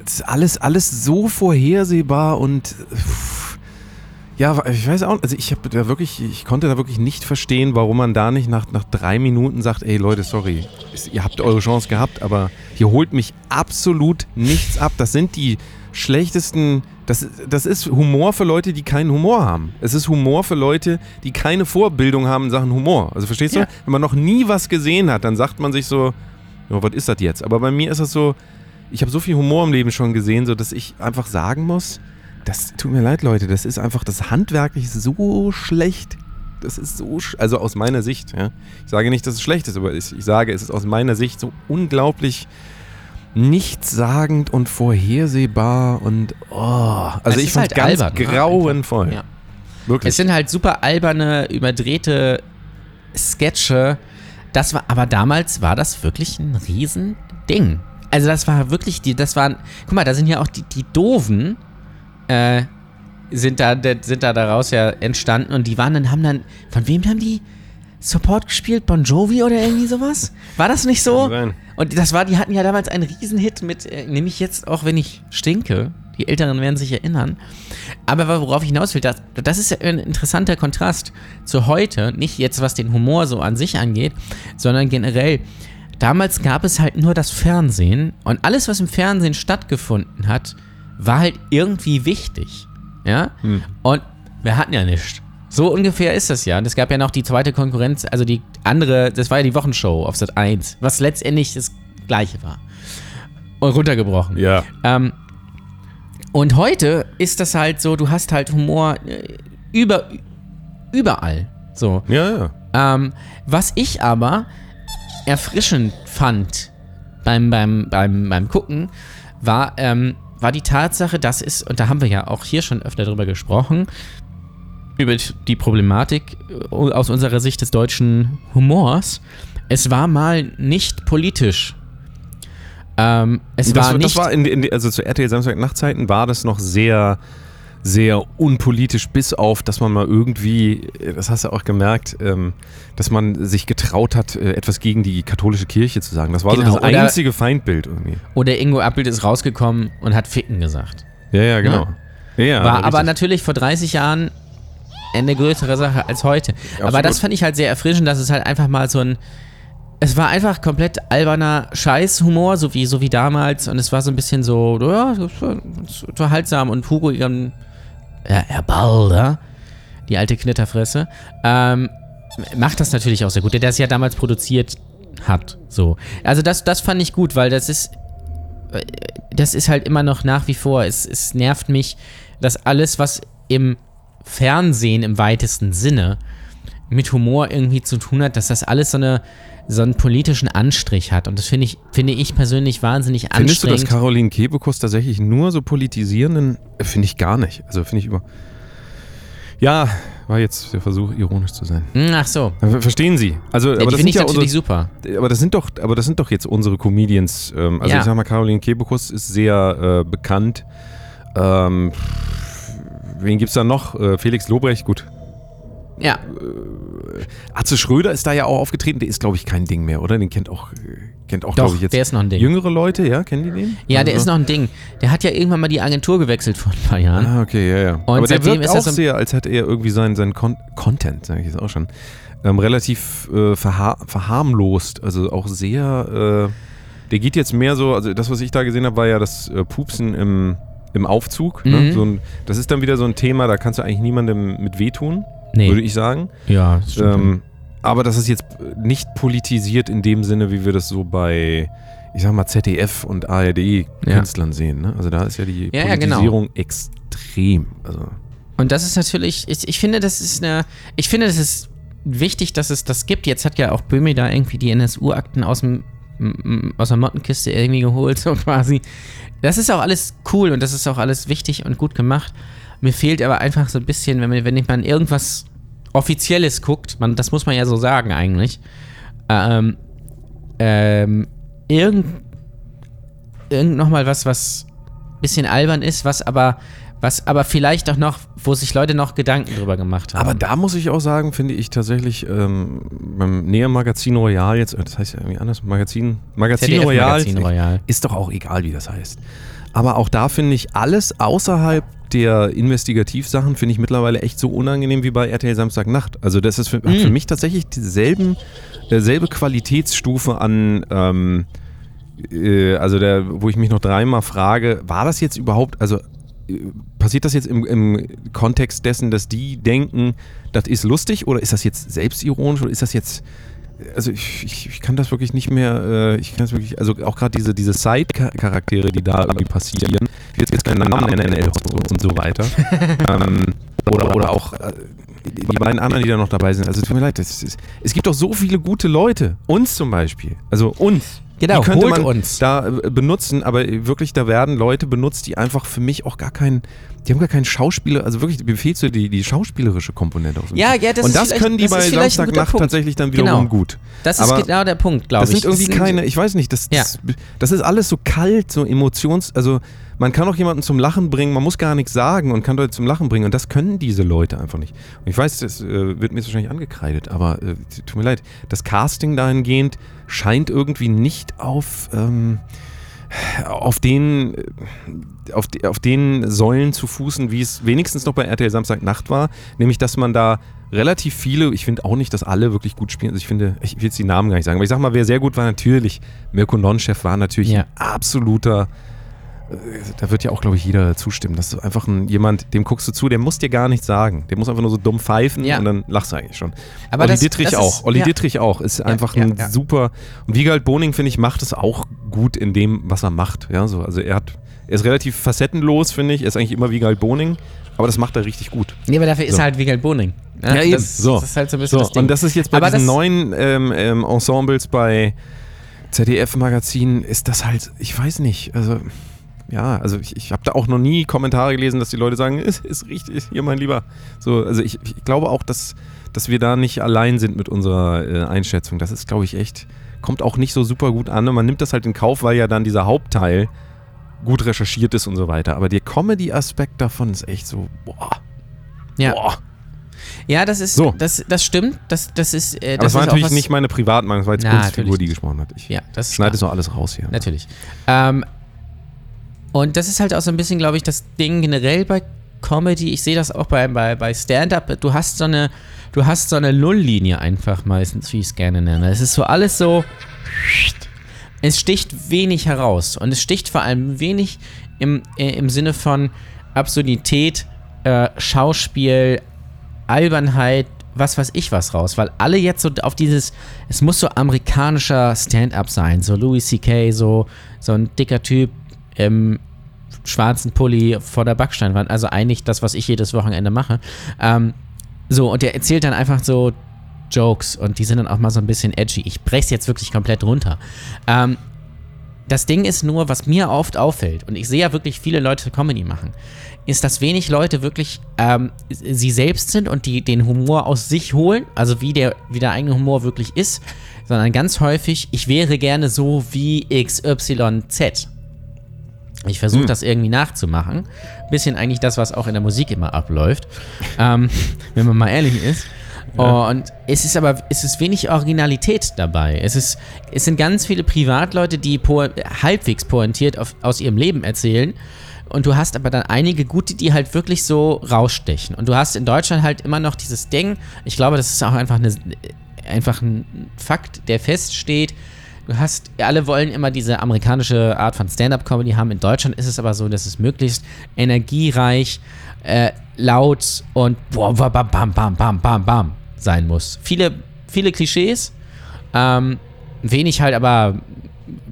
ist alles, alles so vorhersehbar und pff, ja, ich weiß auch, also ich habe da wirklich, ich konnte da wirklich nicht verstehen, warum man da nicht nach, nach drei Minuten sagt, ey Leute, sorry, ihr habt eure Chance gehabt, aber hier holt mich absolut nichts ab. Das sind die schlechtesten, das, das ist Humor für Leute, die keinen Humor haben. Es ist Humor für Leute, die keine Vorbildung haben in Sachen Humor. Also verstehst
Ja.
du? Wenn man noch nie was gesehen hat, dann sagt man sich so, ja, was ist das jetzt? Aber bei mir ist das so, ich habe so viel Humor im Leben schon gesehen, so dass ich einfach sagen muss, das tut mir leid, Leute, das ist einfach, das handwerklich so schlecht. Das ist so, also aus meiner Sicht, ja. Ich sage nicht, dass es schlecht ist, aber ich, ich sage, es ist aus meiner Sicht so unglaublich nichtssagend und vorhersehbar und oh, also
Es
ich fand
halt
ganz
albern, ne?
grauenvoll.
Ja.
Wirklich.
Es sind halt super alberne, überdrehte Sketche. Das war, aber damals war das wirklich ein Riesending. Also das war wirklich die, das waren, guck mal, da sind ja auch die, die Doofen, äh, sind da, sind da daraus ja entstanden und die waren dann, haben dann, von wem haben die Support gespielt? Bon Jovi oder irgendwie sowas? War das nicht so? Und das war, die hatten ja damals einen Riesenhit mit, äh, nämlich jetzt auch, wenn ich stinke. Die Älteren werden sich erinnern. Aber worauf ich hinaus will, das, das ist ja ein interessanter Kontrast zu heute. Nicht jetzt, was den Humor so an sich angeht, sondern generell. Damals gab es halt nur das Fernsehen und alles, was im Fernsehen stattgefunden hat, war halt irgendwie wichtig. Ja? Und wir hatten ja nichts. So ungefähr ist das ja. Und es gab ja noch die zweite Konkurrenz, also die andere, das war ja die Wochenshow auf Sat 1, was letztendlich das gleiche war. Und runtergebrochen.
ja.
Ähm, und heute ist das halt so, du hast halt Humor äh, über, überall. So.
Ja, ja.
Ähm, was ich aber erfrischend fand beim, beim, beim, beim Gucken, war, ähm, war die Tatsache, dass es, und da haben wir ja auch hier schon öfter drüber gesprochen, über die Problematik äh, aus unserer Sicht des deutschen Humors. Es war mal nicht politisch. Ähm, es
das,
war
das
nicht.
war in, in, also zu RTL Samstagnachtzeiten war das noch sehr, sehr unpolitisch, bis auf, dass man mal irgendwie, das hast du auch gemerkt, ähm, dass man sich getraut hat, äh, etwas gegen die katholische Kirche zu sagen. Das war
Genau,
so das
oder-
einzige Feindbild irgendwie.
Oder Ingo Appelt ist rausgekommen und hat Ficken gesagt.
Ja, ja, genau. Ja, ja,
War aber natürlich vor 30 Jahren eine größere Sache als heute. Aber
absolut.
das fand ich halt sehr erfrischend, dass es halt einfach mal so ein. Es war einfach komplett alberner Scheißhumor, so wie, so wie damals. Und es war so ein bisschen so, ja, unterhaltsam. Und Hugo, ihren, ja, Herr Balder, die alte Knitterfresse, ähm, macht das natürlich auch sehr gut, der das ja damals produziert hat. So. Also das, das fand ich gut, weil das ist, äh, das ist halt immer noch nach wie vor. Es, es nervt mich, dass alles, was im Fernsehen im weitesten Sinne mit Humor irgendwie zu tun hat, dass das alles so, eine, so einen politischen Anstrich hat. Und das finde ich, finde ich persönlich wahnsinnig
Findest du, dass
anstrengend.
Caroline Kebekus tatsächlich nur so politisierenden? Äh, Finde ich gar nicht. Also finde ich über. Ja, war jetzt der Versuch, ironisch zu sein.
Hm, Ach so.
Ver- Verstehen Sie? Also,
Ja,
aber das
finde ich
ja
natürlich
unsere,
super.
aber das sind doch, aber das sind doch jetzt unsere Comedians. Ähm, also
Ja.
ich sag mal, Caroline Kebekus ist sehr äh, bekannt. Ähm, wen gibt's da noch? Äh, Felix Lobrecht, gut.
Ja,
Atze Schröder ist da ja auch aufgetreten. Der ist, glaube ich, kein Ding mehr, oder? Den kennt auch, äh, kennt auch, glaube ich, jetzt
der ist noch ein Ding.
jüngere Leute, ja? Kennen die den?
Ja, der
Also-
ist noch ein Ding. Der hat ja irgendwann mal die Agentur gewechselt vor ein paar Jahren.
Ah, okay, ja, ja. Aber der wirkt
ist
auch
so-
sehr, als hätte er irgendwie seinen, seinen Con Content, sage ich jetzt auch schon, ähm, relativ äh, verha verharmlost. Also auch sehr, äh, der geht jetzt mehr so, also das, was ich da gesehen habe, war ja das äh, Pupsen im, im Aufzug. Ne?
Mhm.
So ein, das ist dann wieder so ein Thema, da kannst du eigentlich niemandem mit wehtun,
Nee.
würde ich sagen.
Ja, das stimmt.
Ähm, aber das ist jetzt nicht politisiert in dem Sinne, wie wir das so bei, ich sag mal, ZDF und ARD-Künstlern sehen. Ne? Also da ist ja die
Ja, ja, genau.
Politisierung extrem. Also
Und das ist natürlich, ich, ich finde, das ist eine, ich finde, das ist wichtig, dass es das gibt. Jetzt hat ja auch Böhmi da irgendwie die NSU-Akten aus dem aus der Mottenkiste irgendwie geholt, so quasi. Das ist auch alles cool und das ist auch alles wichtig und gut gemacht. Mir fehlt aber einfach so ein bisschen, wenn man, wenn man irgendwas Offizielles guckt, man, das muss man ja so sagen eigentlich, ähm, ähm, irgend, irgend nochmal was, was bisschen albern ist, was aber, was aber vielleicht auch noch, wo sich Leute noch Gedanken drüber gemacht haben.
Aber da muss ich auch sagen, finde ich tatsächlich ähm, beim Näher Magazin Royal jetzt, äh, das heißt ja irgendwie anders, Magazin, Magazin Royal,
Magazin Royal.
ist doch auch egal, wie das heißt. Aber auch da finde ich alles außerhalb der Investigativsachen finde ich mittlerweile echt so unangenehm wie bei RTL Samstagnacht. Also das ist für, hat für mich tatsächlich dieselben, derselbe Qualitätsstufe an, ähm, äh, also der, wo ich mich noch dreimal frage, war das jetzt überhaupt, also äh, passiert das jetzt im, im Kontext dessen, dass die denken, das ist lustig oder ist das jetzt selbstironisch oder ist das jetzt also ich, ich, ich kann das wirklich nicht mehr, äh, ich kann das wirklich, also auch gerade diese, diese Side-Charaktere, die da irgendwie passieren, ich will jetzt keine Namen nennen, NL und so weiter, ähm, oder, oder auch äh, die beiden anderen, die da noch dabei sind, also tut mir leid, ist, es gibt doch so viele gute Leute, uns zum Beispiel, also uns,
Genau,
die könnte
holt
man
uns.
da äh, benutzen, aber wirklich, da werden Leute benutzt, die einfach für mich auch gar keinen, die haben gar keinen Schauspieler, also wirklich, mir fehlt so die, die schauspielerische Komponente. Aus dem
Ja, ja, das
Und das können die
das
bei Samstagnacht tatsächlich dann wiederum
Genau.
gut.
Das ist
Aber
genau der Punkt, glaube
Das
ich.
sind irgendwie
Es
keine, ich weiß nicht, das,
Ja.
das, das ist alles so kalt, so emotions, also man kann auch jemanden zum Lachen bringen, man muss gar nichts sagen und kann Leute zum Lachen bringen und das können diese Leute einfach nicht. Und ich weiß, das äh, wird mir jetzt wahrscheinlich angekreidet, aber äh, tut mir leid, das Casting dahingehend scheint irgendwie nicht auf, ähm, auf den, äh, auf, die- auf den Säulen zu fußen, wie es wenigstens noch bei RTL Samstagnacht war, nämlich dass man da relativ viele, ich finde auch nicht, dass alle wirklich gut spielen. Also ich finde, ich will jetzt die Namen gar nicht sagen, aber ich sag mal, wer sehr gut war, natürlich, Mirko Nonchef war natürlich
Ja.
ein absoluter, da wird ja auch, glaube ich, jeder zustimmen. Das ist einfach ein, jemand, dem guckst du zu, der muss dir gar nichts sagen. Der muss einfach nur so dumm pfeifen
Ja.
und dann lachst du eigentlich schon.
Aber
Olli
das-
Dittrich
das ist-
auch. Olli
ja.
Dittrich auch. Ist einfach
ja,
ein
ja.
super. Und Wiegald Boning, finde ich, macht es auch gut in dem, was er macht. Ja, so. Also er hat, er ist relativ facettenlos, finde ich. Er ist eigentlich immer Wiegald Boning, aber das macht er richtig gut.
Nee, aber dafür ist
So.
halt Wiegald Boning.
Ja, eben.
Das,
So.
das ist halt so ein bisschen
So,
das Ding.
und das ist jetzt bei
Aber
diesen neuen ähm, ähm, Ensembles bei ZDF-Magazinen, ist das halt, ich weiß nicht, also ja, also ich, ich habe da auch noch nie Kommentare gelesen, dass die Leute sagen, ist, ist richtig, hier mein Lieber. So, also ich, ich glaube auch, dass, dass wir da nicht allein sind mit unserer äh, Einschätzung. Das ist, glaube ich, echt, kommt auch nicht so super gut an und man nimmt das halt in Kauf, weil ja dann dieser Hauptteil gut recherchiert ist und so weiter. Aber der Comedy-Aspekt davon ist echt so, boah,
ja.
boah.
ja, das ist,
So.
das, das stimmt. Das, das ist, äh,
Aber
das
das war natürlich
was,
nicht meine Privatmeinung, das war jetzt
Na,
Kunstfigur,
natürlich
die gesprochen hat. Ich
Ja, das
schneide so alles raus hier.
Natürlich. Ähm, und das ist halt auch so ein bisschen, glaube ich, das Ding generell bei Comedy. Ich sehe das auch bei, bei, bei Stand-Up. Du hast so eine, du hast so eine Nulllinie einfach meistens, wie ich es gerne nenne. Es ist so alles so. Es sticht wenig heraus. Und es sticht vor allem wenig im, äh, im Sinne von Absurdität, äh, Schauspiel, Albernheit, was weiß ich was raus, weil alle jetzt so auf dieses, es muss so amerikanischer Stand-up sein, so Louis C.K., so, so ein dicker Typ im schwarzen Pulli vor der Backsteinwand, also eigentlich das, was ich jedes Wochenende mache. Ähm, so, und der erzählt dann einfach so Jokes und die sind dann auch mal so ein bisschen edgy. Ich brech's jetzt wirklich komplett runter. Ähm, das Ding ist nur, was mir oft auffällt, und ich sehe ja wirklich viele Leute Comedy machen, ist, dass wenig Leute wirklich ähm, sie selbst sind und die den Humor aus sich holen, also wie der, wie der eigene Humor wirklich ist, sondern ganz häufig, ich wäre gerne so wie XYZ. Ich versuche das irgendwie nachzumachen. Bisschen eigentlich das, was auch in der Musik immer abläuft, ähm, wenn man mal ehrlich ist. Und es ist aber, es ist wenig Originalität dabei. Es, ist, es sind ganz viele Privatleute, die po halbwegs pointiert auf, aus ihrem Leben erzählen. Und du hast aber dann einige gute, die halt wirklich so rausstechen. Und du hast in Deutschland halt immer noch dieses Ding, ich glaube, das ist auch einfach, eine, einfach ein Fakt, der feststeht. Du hast, alle wollen immer diese amerikanische Art von Stand-up-Comedy haben. In Deutschland ist es aber so, dass es möglichst energiereich, äh, laut und boah, bam, bam, bam, bam, bam, bam, sein muss. Viele, viele Klischees, ähm, wenig halt aber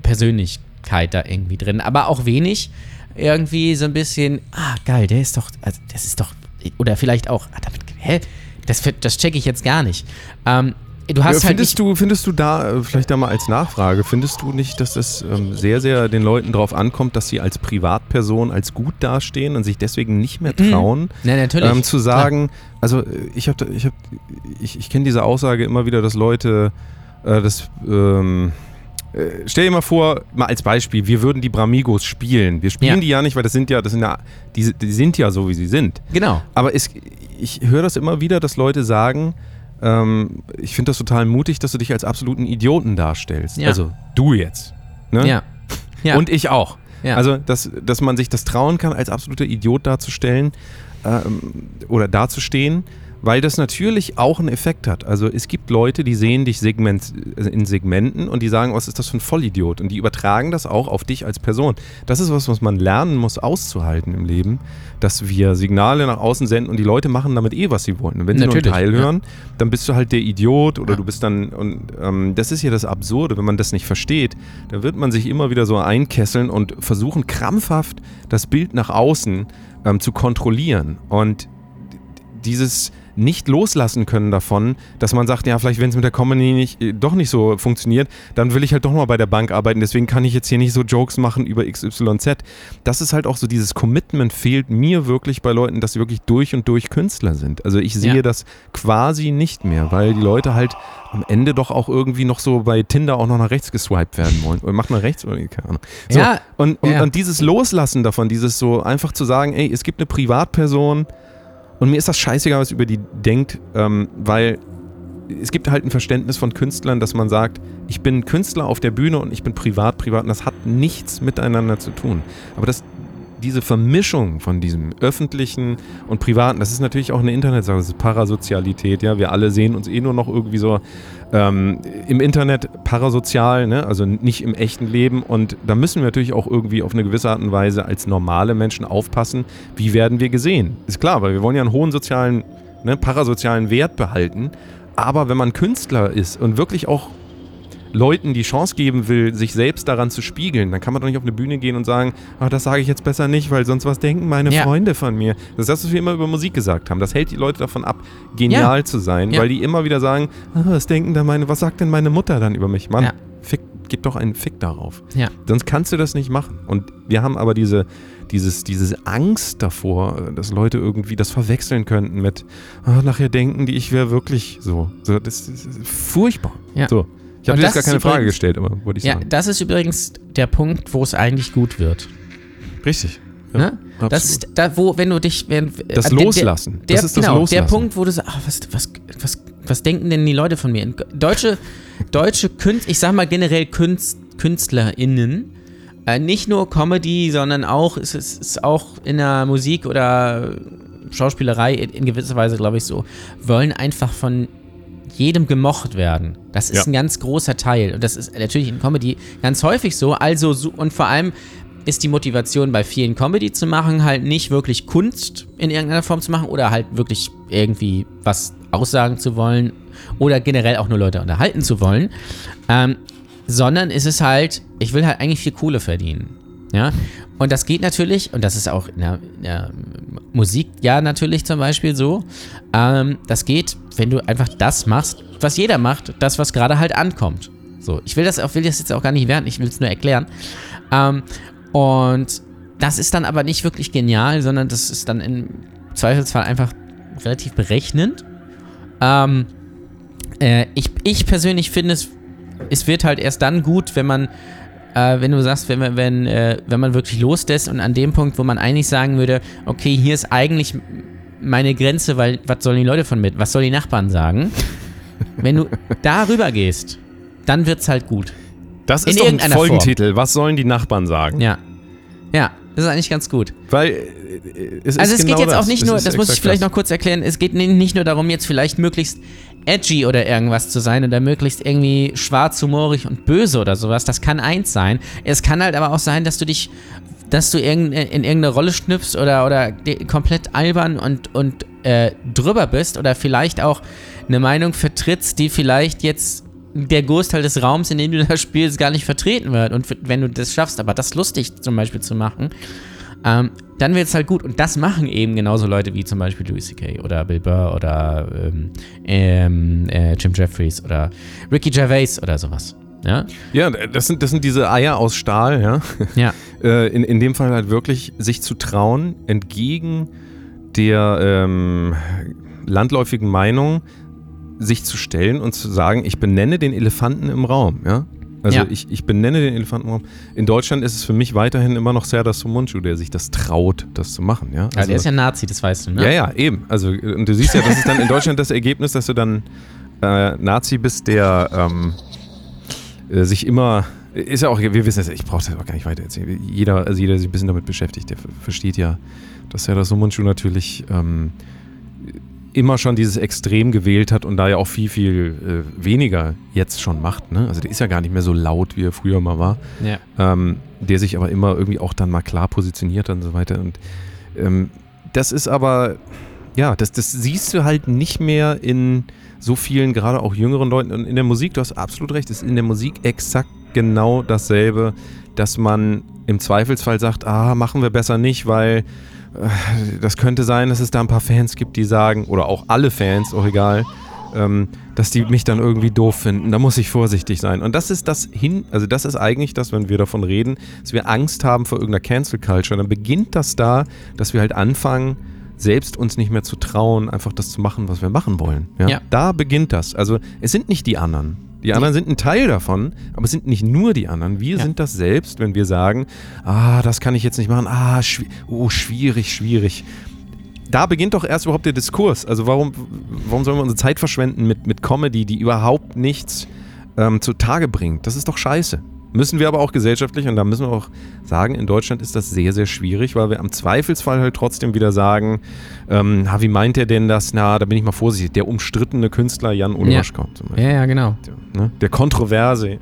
Persönlichkeit da irgendwie drin, aber auch wenig irgendwie so ein bisschen, ah, geil, der ist doch, also das ist doch, oder vielleicht auch, ah, damit, hä, das, das checke ich jetzt gar nicht. Ähm, du hast
Ja,
halt
findest,
nicht,
du, findest du da, äh, vielleicht da mal als Nachfrage, findest du nicht, dass es ähm, sehr, sehr den Leuten darauf ankommt, dass sie als Privatperson als gut dastehen und sich deswegen nicht mehr trauen,
Ja, natürlich.
ähm, zu sagen, also äh, ich habe, ich, hab, ich, ich kenne diese Aussage immer wieder, dass Leute äh, das, ähm, äh, stell dir mal vor, mal als Beispiel, wir würden die Bramigos spielen. Wir spielen
Ja.
die ja nicht, weil das sind ja, das sind ja, die, die sind ja so, wie sie sind.
Genau.
Aber es, ich höre das immer wieder, dass Leute sagen, ähm, ich finde das total mutig, dass du dich als absoluten Idioten darstellst.
Ja.
Also du jetzt. Ne?
Ja. ja.
Und ich auch.
Ja.
Also, dass, dass man sich das trauen kann, als absoluter Idiot darzustellen ähm, oder dazustehen, weil das natürlich auch einen Effekt hat. Also es gibt Leute, die sehen dich Segment, äh, in Segmenten und die sagen, was ist das für ein Vollidiot? Und die übertragen das auch auf dich als Person. Das ist was, was man lernen muss, auszuhalten im Leben, dass wir Signale nach außen senden und die Leute machen damit eh, was sie wollen. Und wenn sie
Natürlich,
nur einen Teil
ja.
hören, dann bist du halt der Idiot oder
Ja.
du bist dann, und ähm, das ist ja das Absurde, wenn man das nicht versteht, dann wird man sich immer wieder so einkesseln und versuchen krampfhaft das Bild nach außen ähm, zu kontrollieren. Und dieses, nicht loslassen können davon, dass man sagt, ja, vielleicht wenn es mit der Comedy nicht, äh, doch nicht so funktioniert, dann will ich halt doch mal bei der Bank arbeiten, deswegen kann ich jetzt hier nicht so Jokes machen über XYZ. Das ist halt auch so, dieses Commitment fehlt mir wirklich bei Leuten, dass sie wirklich durch und durch Künstler sind. Also ich sehe
Ja.
das quasi nicht mehr, weil die Leute halt am Ende doch auch irgendwie noch so bei Tinder auch noch nach rechts geswiped werden wollen. Oder macht man rechts oder keine Ahnung. So,
Ja,
und, und,
ja.
und dieses Loslassen davon, dieses so einfach zu sagen, ey, es gibt eine Privatperson und mir ist das scheißegal, was über die denkt, ähm, weil es gibt halt ein Verständnis von Künstlern, dass man sagt, ich bin Künstler auf der Bühne und ich bin privat, privat und das hat nichts miteinander zu tun. Aber das, diese Vermischung von diesem öffentlichen und privaten, das ist natürlich auch eine Internetsache, das ist Parasozialität, ja, wir alle sehen uns eh nur noch irgendwie so ähm, im Internet parasozial, ne? also nicht im echten Leben und da müssen wir natürlich auch irgendwie auf eine gewisse Art und Weise als normale Menschen aufpassen, wie werden wir gesehen. Ist klar, weil wir wollen ja einen hohen sozialen, ne, parasozialen Wert behalten, aber wenn man Künstler ist und wirklich auch Leuten die Chance geben will, sich selbst daran zu spiegeln, dann kann man doch nicht auf eine Bühne gehen und sagen, ach, das sage ich jetzt besser nicht, weil sonst was denken meine
Ja.
Freunde von mir. Das ist das, was wir immer über Musik gesagt haben. Das hält die Leute davon ab, genial zu sein,
Ja.
weil die immer wieder sagen, ah, was denken da meine, was sagt denn meine Mutter dann über mich? Mann,
Ja.
fick, gib doch einen Fick darauf.
Ja.
Sonst kannst du das nicht machen. Und wir haben aber diese, dieses, diese Angst davor, dass Leute irgendwie das verwechseln könnten mit, ah, nachher denken die, ich wäre wirklich so. so das, ist furchtbar.
Ja.
So. Ich habe dir jetzt
das
gar keine Frage
übrigens-
gestellt, aber wollte ich
Ja,
sagen.
das ist übrigens der Punkt, wo es eigentlich gut wird.
Richtig. Ja,
Ne? Das ist da, wo, wenn du dich. Wenn,
Das
äh, der-
Loslassen.
Der,
Das ist das
genau,
Loslassen.
der Punkt, wo du sagst, ach, was, was, was, was denken denn die Leute von mir? Deutsche, deutsche Künstler, ich sag mal generell Künst, KünstlerInnen, äh, nicht nur Comedy, sondern auch, es ist, ist auch in der Musik oder Schauspielerei in, in gewisser Weise, glaube ich, so, wollen einfach von jedem gemocht werden. Das ist
Ja.
ein ganz großer Teil. Und das ist natürlich in Comedy ganz häufig so. Also, so, und vor allem ist die Motivation bei vielen Comedy zu machen, halt nicht wirklich Kunst in irgendeiner Form zu machen oder halt wirklich irgendwie was aussagen zu wollen oder generell auch nur Leute unterhalten zu wollen, ähm, sondern es ist halt, ich will halt eigentlich viel Kohle verdienen. Ja, und das geht natürlich, und das ist auch in der, in der Musik ja natürlich zum Beispiel so, ähm, das geht, wenn du einfach das machst, was jeder macht, das, was gerade halt ankommt. So, ich will das, auch, will das jetzt auch gar nicht werden, ich will es nur erklären. Ähm, und das ist dann aber nicht wirklich genial, sondern das ist dann im Zweifelsfall einfach relativ berechnend. Ähm, äh, ich, ich persönlich finde, es, es wird halt erst dann gut, wenn man, äh, wenn du sagst, wenn, man- wenn, äh, wenn man wirklich loslässt und an dem Punkt, wo man eigentlich sagen würde, okay, hier ist eigentlich meine Grenze, weil was sollen die Leute von mit? Was sollen die Nachbarn sagen? wenn du darüber gehst, dann wird's halt gut.
Das ist doch ein Folgentitel. Was sollen die Nachbarn sagen?
Ja. Ja, das ist eigentlich ganz gut.
Weil äh, es
Also
ist
es
genau
geht jetzt
das.
auch nicht nur,
ist
das muss ich vielleicht
das.
noch kurz erklären, es geht ni- nicht nur darum, jetzt vielleicht möglichst edgy oder irgendwas zu sein oder möglichst irgendwie schwarz, humorig und böse oder sowas. Das kann eins sein. Es kann halt aber auch sein, dass du dich, dass du in irgendeine Rolle schnüpfst oder, oder komplett albern und, und äh, drüber bist oder vielleicht auch eine Meinung vertrittst, die vielleicht jetzt der Großteil des Raums, in dem du da spielst, gar nicht vertreten wird. Und wenn du das schaffst, aber das lustig zum Beispiel zu machen, ähm, dann wird es halt gut. Und das machen eben genauso Leute wie zum Beispiel Louis C.K. oder Bill Burr oder ähm, ähm, äh, Jim Jeffries oder Ricky Gervais oder sowas. Ja?
Ja, das sind, das sind diese Eier aus Stahl, ja.
Ja.
Äh, in, in dem Fall halt wirklich sich zu trauen, entgegen der ähm, landläufigen Meinung sich zu stellen und zu sagen, ich benenne den Elefanten im Raum, ja. Also
Ja.
ich, ich benenne den Elefanten im Raum. In Deutschland ist es für mich weiterhin immer noch Serdar Somuncu, der sich das traut, das zu machen, ja.
Also er ist ja Nazi, das weißt du, ne?
Ja, ja, eben. Also, und du siehst ja, das ist dann in Deutschland das Ergebnis, dass du dann äh, Nazi bist, der ähm, äh, sich immer. Ist ja auch, wir wissen es, ich brauche das auch gar nicht weiter erzählen. Jeder, also jeder, der sich ein bisschen damit beschäftigt, der ver- versteht ja, dass er das Sumunchu natürlich ähm, immer schon dieses Extrem gewählt hat und da ja auch viel, viel äh, weniger jetzt schon macht. Ne? Also der ist ja gar nicht mehr so laut, wie er früher mal war
Ja.
ähm, der sich aber immer irgendwie auch dann mal klar positioniert und so weiter. Und ähm, das ist aber, ja, das, das siehst du halt nicht mehr in so vielen, gerade auch jüngeren Leuten. Und in der Musik, du hast absolut recht, ist in der Musik exakt genau dasselbe, dass man im Zweifelsfall sagt, ah, machen wir besser nicht, weil das könnte sein, dass es da ein paar Fans gibt, die sagen, oder auch alle Fans, auch egal, ähm, dass die mich dann irgendwie doof finden. Da muss ich vorsichtig sein. Und das ist das hin, also das ist eigentlich das, wenn wir davon reden, dass wir Angst haben vor irgendeiner Cancel Culture. Dann beginnt das da, dass wir halt anfangen, selbst uns nicht mehr zu trauen, einfach das zu machen, was wir machen wollen. Ja?
Ja.
Da beginnt das. Also es sind nicht die anderen. Die anderen sind ein Teil davon, aber es sind nicht nur die anderen. Wir
Ja.
sind das selbst, wenn wir sagen, ah, das kann ich jetzt nicht machen, ah, schwi oh, schwierig, schwierig. Da beginnt doch erst überhaupt der Diskurs. Also warum, warum sollen wir unsere Zeit verschwenden mit, mit Comedy, die überhaupt nichts ähm, zutage bringt? Das ist doch scheiße. Müssen wir aber auch gesellschaftlich, und da müssen wir auch sagen, in Deutschland ist das sehr, sehr schwierig, weil wir am Zweifelsfall halt trotzdem wieder sagen, ähm, wie meint er denn das? Na, da bin ich mal vorsichtig. Der umstrittene Künstler Jan zum Beispiel.
Ja, ja, genau.
Ne? Der Kontroverse.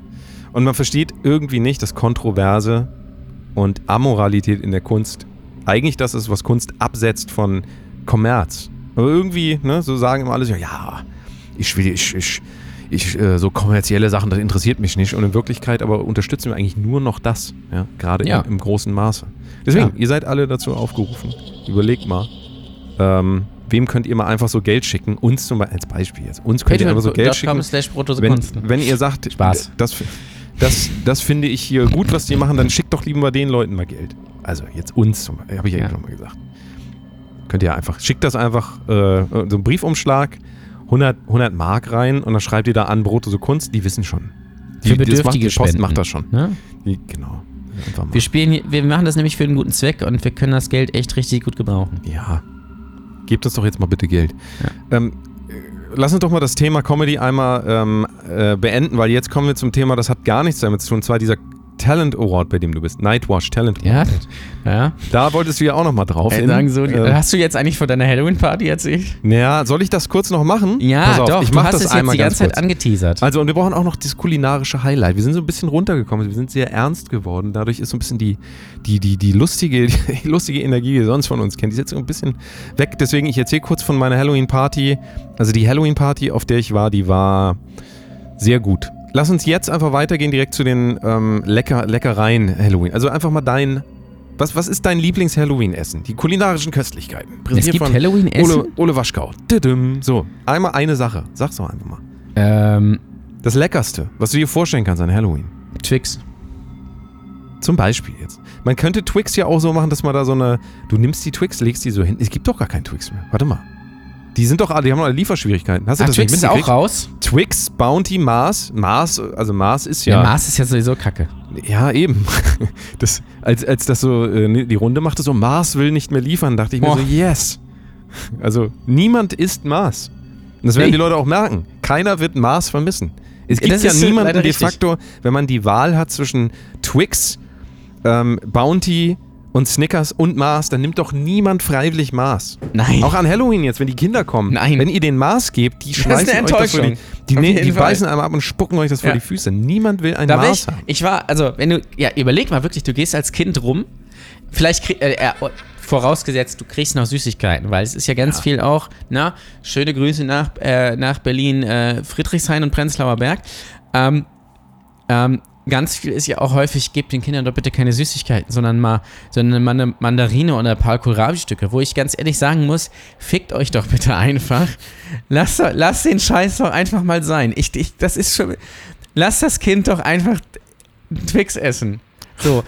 Und man versteht irgendwie nicht, dass Kontroverse und Amoralität in der Kunst eigentlich das ist, was Kunst absetzt von Kommerz. Aber irgendwie, ne, so sagen immer alle so, ja, ich will, ich, ich, ich, äh, so kommerzielle Sachen, das interessiert mich nicht. Und in Wirklichkeit aber unterstützen wir eigentlich nur noch das, ja, gerade
Ja.
im, im großen Maße. Deswegen,
Ja.
ihr seid alle dazu aufgerufen. Überlegt mal, ähm, wem könnt ihr mal einfach so Geld schicken? Uns zum Beispiel, als Beispiel jetzt. Uns könnt ihr einfach so Geld schicken. Wenn, wenn ihr sagt,
Spaß.
Das, das, das finde ich hier gut, was die machen, dann schickt doch lieber den Leuten mal Geld. Also jetzt uns, zum Beispiel, habe ich ja,
Ja.
eben schon mal gesagt. Könnt ihr einfach, schickt das einfach, äh, so einen Briefumschlag, 100, 100 Mark rein und dann schreibt ihr da an Brotto so Kunst, die wissen schon. Die,
Für
das macht,
bedürftige
die Post macht das schon.
Ne?
Die, genau.
Wir spielen, wir machen das nämlich für einen guten Zweck und wir können das Geld echt richtig gut gebrauchen.
Ja. Gebt uns doch jetzt mal bitte Geld. Ähm, äh, lass uns doch mal das Thema Comedy einmal ähm, äh, beenden, weil jetzt kommen wir zum Thema, das hat gar nichts damit zu tun, und zwar dieser Talent Award, bei dem du bist. Nightwatch Talent Award.
Ja, ja.
Da wolltest du ja auch noch mal drauf.
Äh, sagen so,
äh,
hast du jetzt eigentlich von deiner Halloween-Party erzählt?
naja, soll ich das kurz noch machen?
Ja,
auf,
doch,
ich
du
mach
hast
das
es jetzt
einmal
die ganze
ganz
Zeit
kurz.
angeteasert.
Also, und wir brauchen auch noch das kulinarische Highlight. Wir sind so ein bisschen runtergekommen. Wir sind sehr ernst geworden. Dadurch ist so ein bisschen die, die, die, die, lustige, die lustige Energie, die ihr sonst von uns kennt, die ist jetzt so ein bisschen weg. Deswegen, ich erzähle kurz von meiner Halloween-Party. Also, die Halloween-Party, auf der ich war, die war sehr gut. Lass uns jetzt einfach weitergehen direkt zu den ähm, Lecker, Leckereien Halloween. Also, einfach mal dein. Was, was ist dein Lieblings-Halloween-Essen? Die kulinarischen Köstlichkeiten.
es gibt
von
Halloween-Essen?
Ole, Ole Waschkau. So, einmal eine Sache. Sag's doch einfach mal.
Ähm,
Das Leckerste, was du dir vorstellen kannst an Halloween.
Twix.
Zum Beispiel jetzt. Man könnte Twix ja auch so machen, dass man da so eine. Du nimmst die Twix, legst die so hin. Es gibt doch gar keinen Twix mehr. Warte mal. Die sind doch alle, die haben alle Lieferschwierigkeiten. Hast du
Ach,
das
Twix ist auch raus?
Twix, Bounty, Mars. Mars, also Mars ist
Ja,
ja.
Mars ist ja sowieso kacke.
Ja, eben. Das, als, als das so äh, die Runde machte, so Mars will nicht mehr liefern, dachte ich mir
Oh.
so, yes. Also niemand isst Mars. Und das werden
Nee.
die Leute auch merken. Keiner wird Mars vermissen. Es gibt
das
ja niemanden de facto, wenn man die Wahl hat zwischen Twix, ähm, Bounty und Snickers und Mars, dann nimmt doch niemand freiwillig Mars.
Nein.
Auch an Halloween jetzt, wenn die Kinder kommen.
Nein.
Wenn ihr den Mars gebt, die
ist
schmeißen
eine
euch das vor die,
Enttäuschung.
die, ne, die beißen einmal ab und spucken euch das vor
Ja.
die Füße. Niemand will ein
Da war
Mars
ich,
haben.
ich war, also, wenn du, ja, überleg mal wirklich, du gehst als Kind rum, vielleicht, krieg, äh, äh, vorausgesetzt, du kriegst noch Süßigkeiten, weil es ist ja ganz viel auch, na, schöne Grüße nach, äh, nach Berlin, äh, Friedrichshain und Prenzlauer Berg. Ähm, ähm, ganz viel ist ja auch häufig, gebt den Kindern doch bitte keine Süßigkeiten, sondern mal, mal eine Mandarine oder ein paar Kohlrabi-Stücke, wo ich ganz ehrlich sagen muss, fickt euch doch bitte einfach. Lasst, lasst den Scheiß doch einfach mal sein. Ich, ich, das ist schon, lasst das Kind doch einfach Twix essen. So,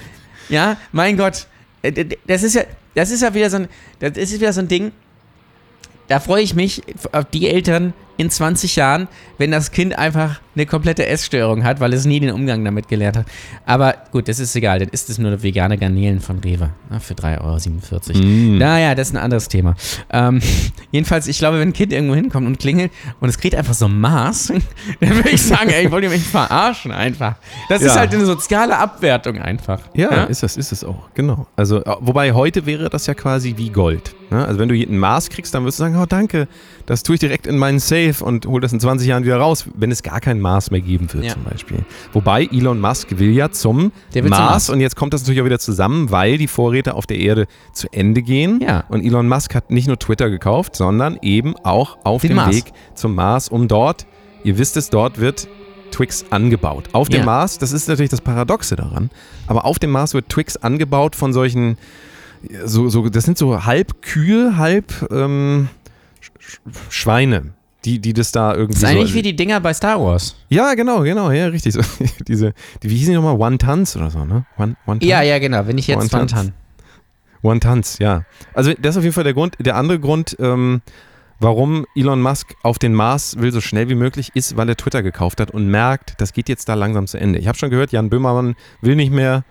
ja, mein Gott, äh, das ist ja, das ist ja wieder so ein, das ist wieder so ein Ding, da freue ich mich auf die Eltern in 20 Jahren, wenn das Kind einfach eine komplette Essstörung hat, weil es nie den Umgang damit gelernt hat. Aber gut, das ist egal, dann ist es nur vegane Garnelen von Rewe ne, für 3,47 Euro.
Mm.
Naja, das ist ein anderes Thema. Ähm, jedenfalls, ich glaube, wenn ein Kind irgendwo hinkommt und klingelt und es kriegt einfach so Maß, dann würde ich sagen, ey, ich wollte mich verarschen einfach. Das ist
Ja.
halt eine soziale Abwertung einfach.
Ja, ist das, ist es auch, genau. Also, äh, wobei heute wäre das ja quasi wie Gold. Ne? Also, wenn du ein Maß kriegst, dann wirst du sagen, oh danke, das tue ich direkt in meinen Safe und hol das in 20 Jahren wieder raus, wenn es gar kein Maß mehr geben wird,
Ja.
zum Beispiel. Wobei Elon Musk will ja zum
will zum
Mars
Mars.
und jetzt kommt das natürlich auch wieder zusammen, weil die Vorräte auf der Erde zu Ende gehen.
Ja.
Und Elon Musk hat nicht nur Twitter gekauft, sondern eben auch auf
Den
dem
Mars.
Weg zum Mars, um dort, ihr wisst es, dort wird Twix angebaut. Auf dem
Ja.
Mars, das ist natürlich das Paradoxe daran, aber auf dem Mars wird Twix angebaut von solchen so, so, das sind so halb Kühe, halb ähm, Schweine, die, die das da irgendwie
Das ist eigentlich
so,
wie die Dinger bei Star Wars.
Ja, genau, genau, ja, richtig. So, diese, die, wie hießen die nochmal? One-Tons oder so, ne? One, one
Ja, ja, genau. Wenn ich jetzt
Wonton.
Wonton.
One-Tons, ja. Also das ist auf jeden Fall der Grund. Der andere Grund, ähm, warum Elon Musk auf den Mars will so schnell wie möglich, ist, weil er Twitter gekauft hat und merkt, das geht jetzt da langsam zu Ende. Ich habe schon gehört, Jan Böhmermann will nicht mehr.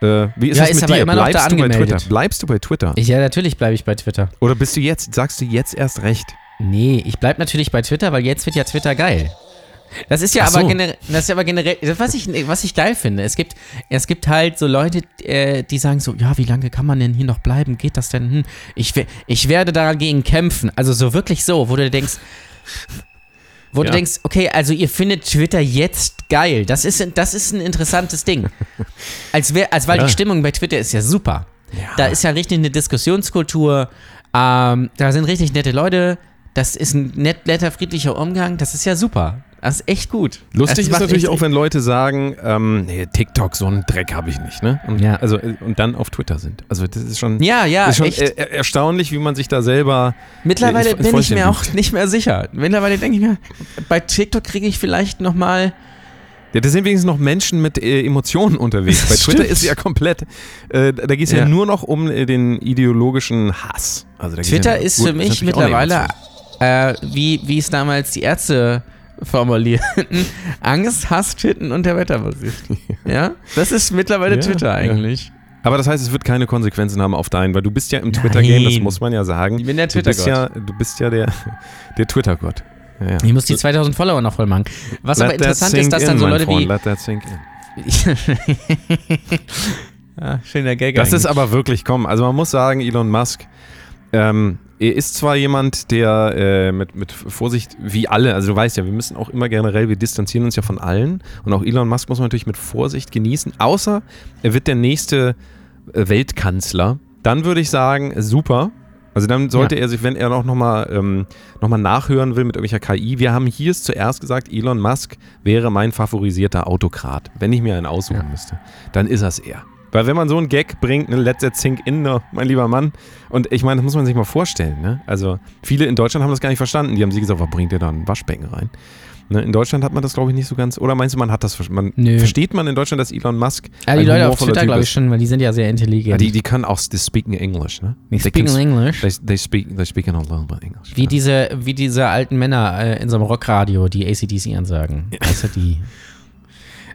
Äh, wie ist
Ja,
es
ist
mit dir? Bleibst du bei. Twitter? Bleibst du bei Twitter?
Ich, ja, natürlich bleibe ich bei Twitter.
Oder bist du jetzt, sagst du jetzt erst recht?
Nee, ich bleib natürlich bei Twitter, weil jetzt wird ja Twitter geil. Das ist ja
Ach
aber
so.
generell, das ist ja aber generell, was ich, was ich geil finde. Es gibt, es gibt halt so Leute, äh, die sagen so, ja, wie lange kann man denn hier noch bleiben? Geht das denn? Hm, ich, ich werde dagegen kämpfen. Also so wirklich so, wo du denkst, wo
Ja.
du denkst, okay, also ihr findet Twitter jetzt geil. Das ist, das ist ein interessantes Ding. Als, wär, als weil
Ja.
die Stimmung bei Twitter ist ja super. Da ist ja richtig eine Diskussionskultur. Ähm, da sind richtig nette Leute. Das ist ein nett, netter, friedlicher Umgang. Das ist ja super. Das ist echt gut.
Lustig ist natürlich auch, wenn Leute sagen, ähm, nee, TikTok, so einen Dreck habe ich nicht, ne? Und,
Ja.
also, äh, und dann auf Twitter sind. Also das ist schon,
Ja, ja,
ist schon
echt.
er, er- erstaunlich, wie man sich da selber
Mittlerweile bin ich mir auch nicht mehr sicher. Mittlerweile denke ich mir, bei TikTok kriege ich vielleicht nochmal.
Ja, da sind wenigstens noch Menschen mit äh, Emotionen unterwegs. Bei Twitter ist ja komplett, äh, da geht es ja.
Ja.
nur noch um äh, den ideologischen Hass. Also
Twitter
ja,
ist
gut,
für mich mittlerweile, äh, wie, wie es damals die Ärzte formulierten, Angst, Hass, Titten und der Wetterbericht. Ja? Das ist mittlerweile
Ja,
Twitter
ja.
eigentlich.
Aber das heißt, es wird keine Konsequenzen haben auf deinen, weil du bist ja im Twitter-Game, das muss man ja sagen.
Ich bin der
du bist
Twitter-Gott.
ja, du bist ja der, der Twitter-Gott. Ja, ja.
Ich muss die 2000 Follower noch voll machen. Was aber
Let that
interessant ist, dass
in,
dann so Leute
Freund,
wie.
Let that sink in.
ah, schöner Gag.
Das ist
eigentlich.
aber wirklich, komm, also man muss sagen, Elon Musk, ähm, er ist zwar jemand, der äh, mit, mit Vorsicht, wie alle, also du weißt ja, wir müssen auch immer generell, wir distanzieren uns ja von allen und auch Elon Musk muss man natürlich mit Vorsicht genießen, außer er wird der nächste äh, Weltkanzler, dann würde ich sagen, super. Also dann sollte er sich, wenn er auch nochmal ähm, noch mal nachhören will mit irgendwelcher KI, wir haben hier es zuerst gesagt, Elon Musk wäre mein favorisierter Autokrat. Wenn ich mir einen aussuchen
Ja.
müsste, dann ist das er. Weil wenn man so einen Gag bringt, ne, let that sink in, ne, mein lieber Mann. Und ich meine, das muss man sich mal vorstellen. Ne? Also viele in Deutschland haben das gar nicht verstanden. Die haben sich gesagt, was bringt ihr da ein Waschbecken rein? Ne, in Deutschland hat man das, glaube ich, nicht so ganz. Oder meinst du, man hat das ver- man
Nö.
Versteht man in Deutschland, dass Elon Musk
Ja, die Leute auf Twitter, glaube ich schon, weil die sind ja sehr
Ja,
intelligent.
die, die können auch they speaking English, ne?
Die
They
speaking
can-
English.
They, they, speak, they speak a little bit English.
Wie diese, wie diese alten Männer äh, in so einem Rockradio, die ACDC ansagen. Also die.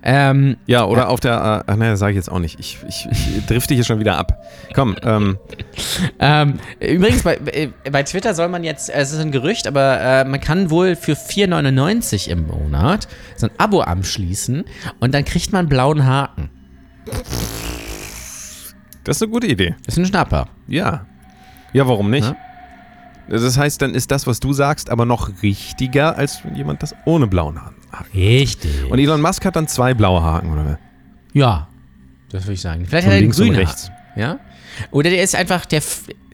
Ähm,
Ja, oder auf der, äh, ach ne, sage ich jetzt auch nicht. Ich, ich, ich drifte hier schon wieder ab. Komm, ähm,
ähm, übrigens, bei, äh, bei Twitter soll man jetzt, äh, es ist ein Gerücht, aber äh, man kann wohl für 4,99 im Monat so ein Abo anschließen und dann kriegt man einen blauen Haken.
das ist eine gute Idee.
Das ist ein Schnapper.
Ja. Ja, warum nicht?
Ja.
Das heißt, dann ist das, was du sagst, aber noch richtiger, als wenn jemand das ohne blauen Haken
Richtig.
Und Elon Musk hat dann zwei blaue Haken, oder?
ja, das würde ich sagen. Vielleicht hat er den
links und
grünen
rechts.
Haken. Ja? Oder der ist einfach, der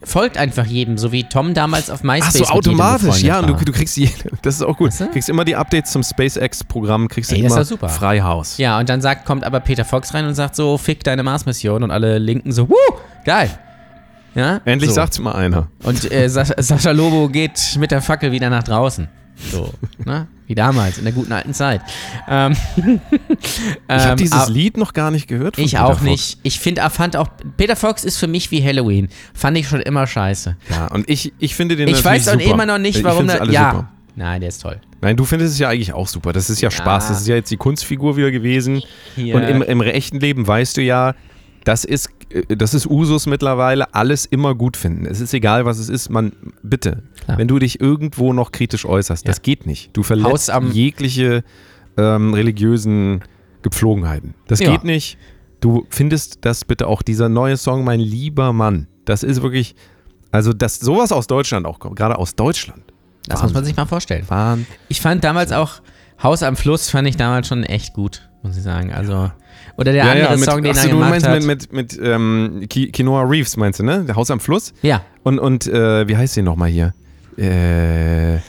folgt einfach jedem, so wie Tom damals auf
Ach
MySpace
so,
mit jedem
automatisch, ja. Und du, du kriegst die, das ist auch gut.
Weißt du?
Du kriegst immer die Updates zum SpaceX-Programm, kriegst du
Ey, das ist
immer. Freihaus.
Ja, und dann sagt, kommt aber Peter Fox rein und sagt so, fick deine Mars-Mission und alle Linken so, wuh, geil. Ja?
Endlich
so.
sagt's mal einer.
Und äh, Sascha Lobo geht mit der Fackel wieder nach draußen. So, ne? Wie damals, in der guten alten Zeit. Ähm,
Ich habe
ähm,
dieses
aber-
Lied noch gar nicht gehört. von
Ich
Peter
auch
Fox.
nicht. Ich finde, fand auch, Peter Fox ist für mich wie Halloween. Fand ich schon immer scheiße.
Ja, und ich, ich finde den
Ich weiß auch immer noch nicht,
Ich
warum
alle
Ja.
super.
Nein, der ist toll.
Nein, du findest es ja eigentlich auch super. Das ist ja Spaß.
Ja.
Das ist ja jetzt die Kunstfigur wieder gewesen.
Hier.
Und im, im echten Leben weißt du ja, das ist, das ist Usus mittlerweile, alles immer gut finden. Es ist egal, was es ist. Man, bitte,
Klar.
wenn du dich irgendwo noch kritisch äußerst, das geht nicht. Du verletzt jegliche ähm, religiösen Gepflogenheiten. Das
Ja.
geht nicht. Du findest das bitte auch, dieser neue Song, mein lieber Mann. Das ist wirklich, also dass sowas aus Deutschland auch kommt, gerade aus Deutschland.
Das muss man sich mal vorstellen.
Wahnsinn.
Ich fand damals auch Haus am Fluss, fand ich damals schon echt gut, muss ich sagen. Also, oder der
Ja,
andere
ja, mit,
Song, den
achso,
er
du
gemacht
meinst
hat.
mit, mit, mit ähm, Ki- Kinoa Reeves, meinst du, ne? Der Haus am Fluss.
ja,
Und, und äh, wie heißt sie nochmal hier? Äh,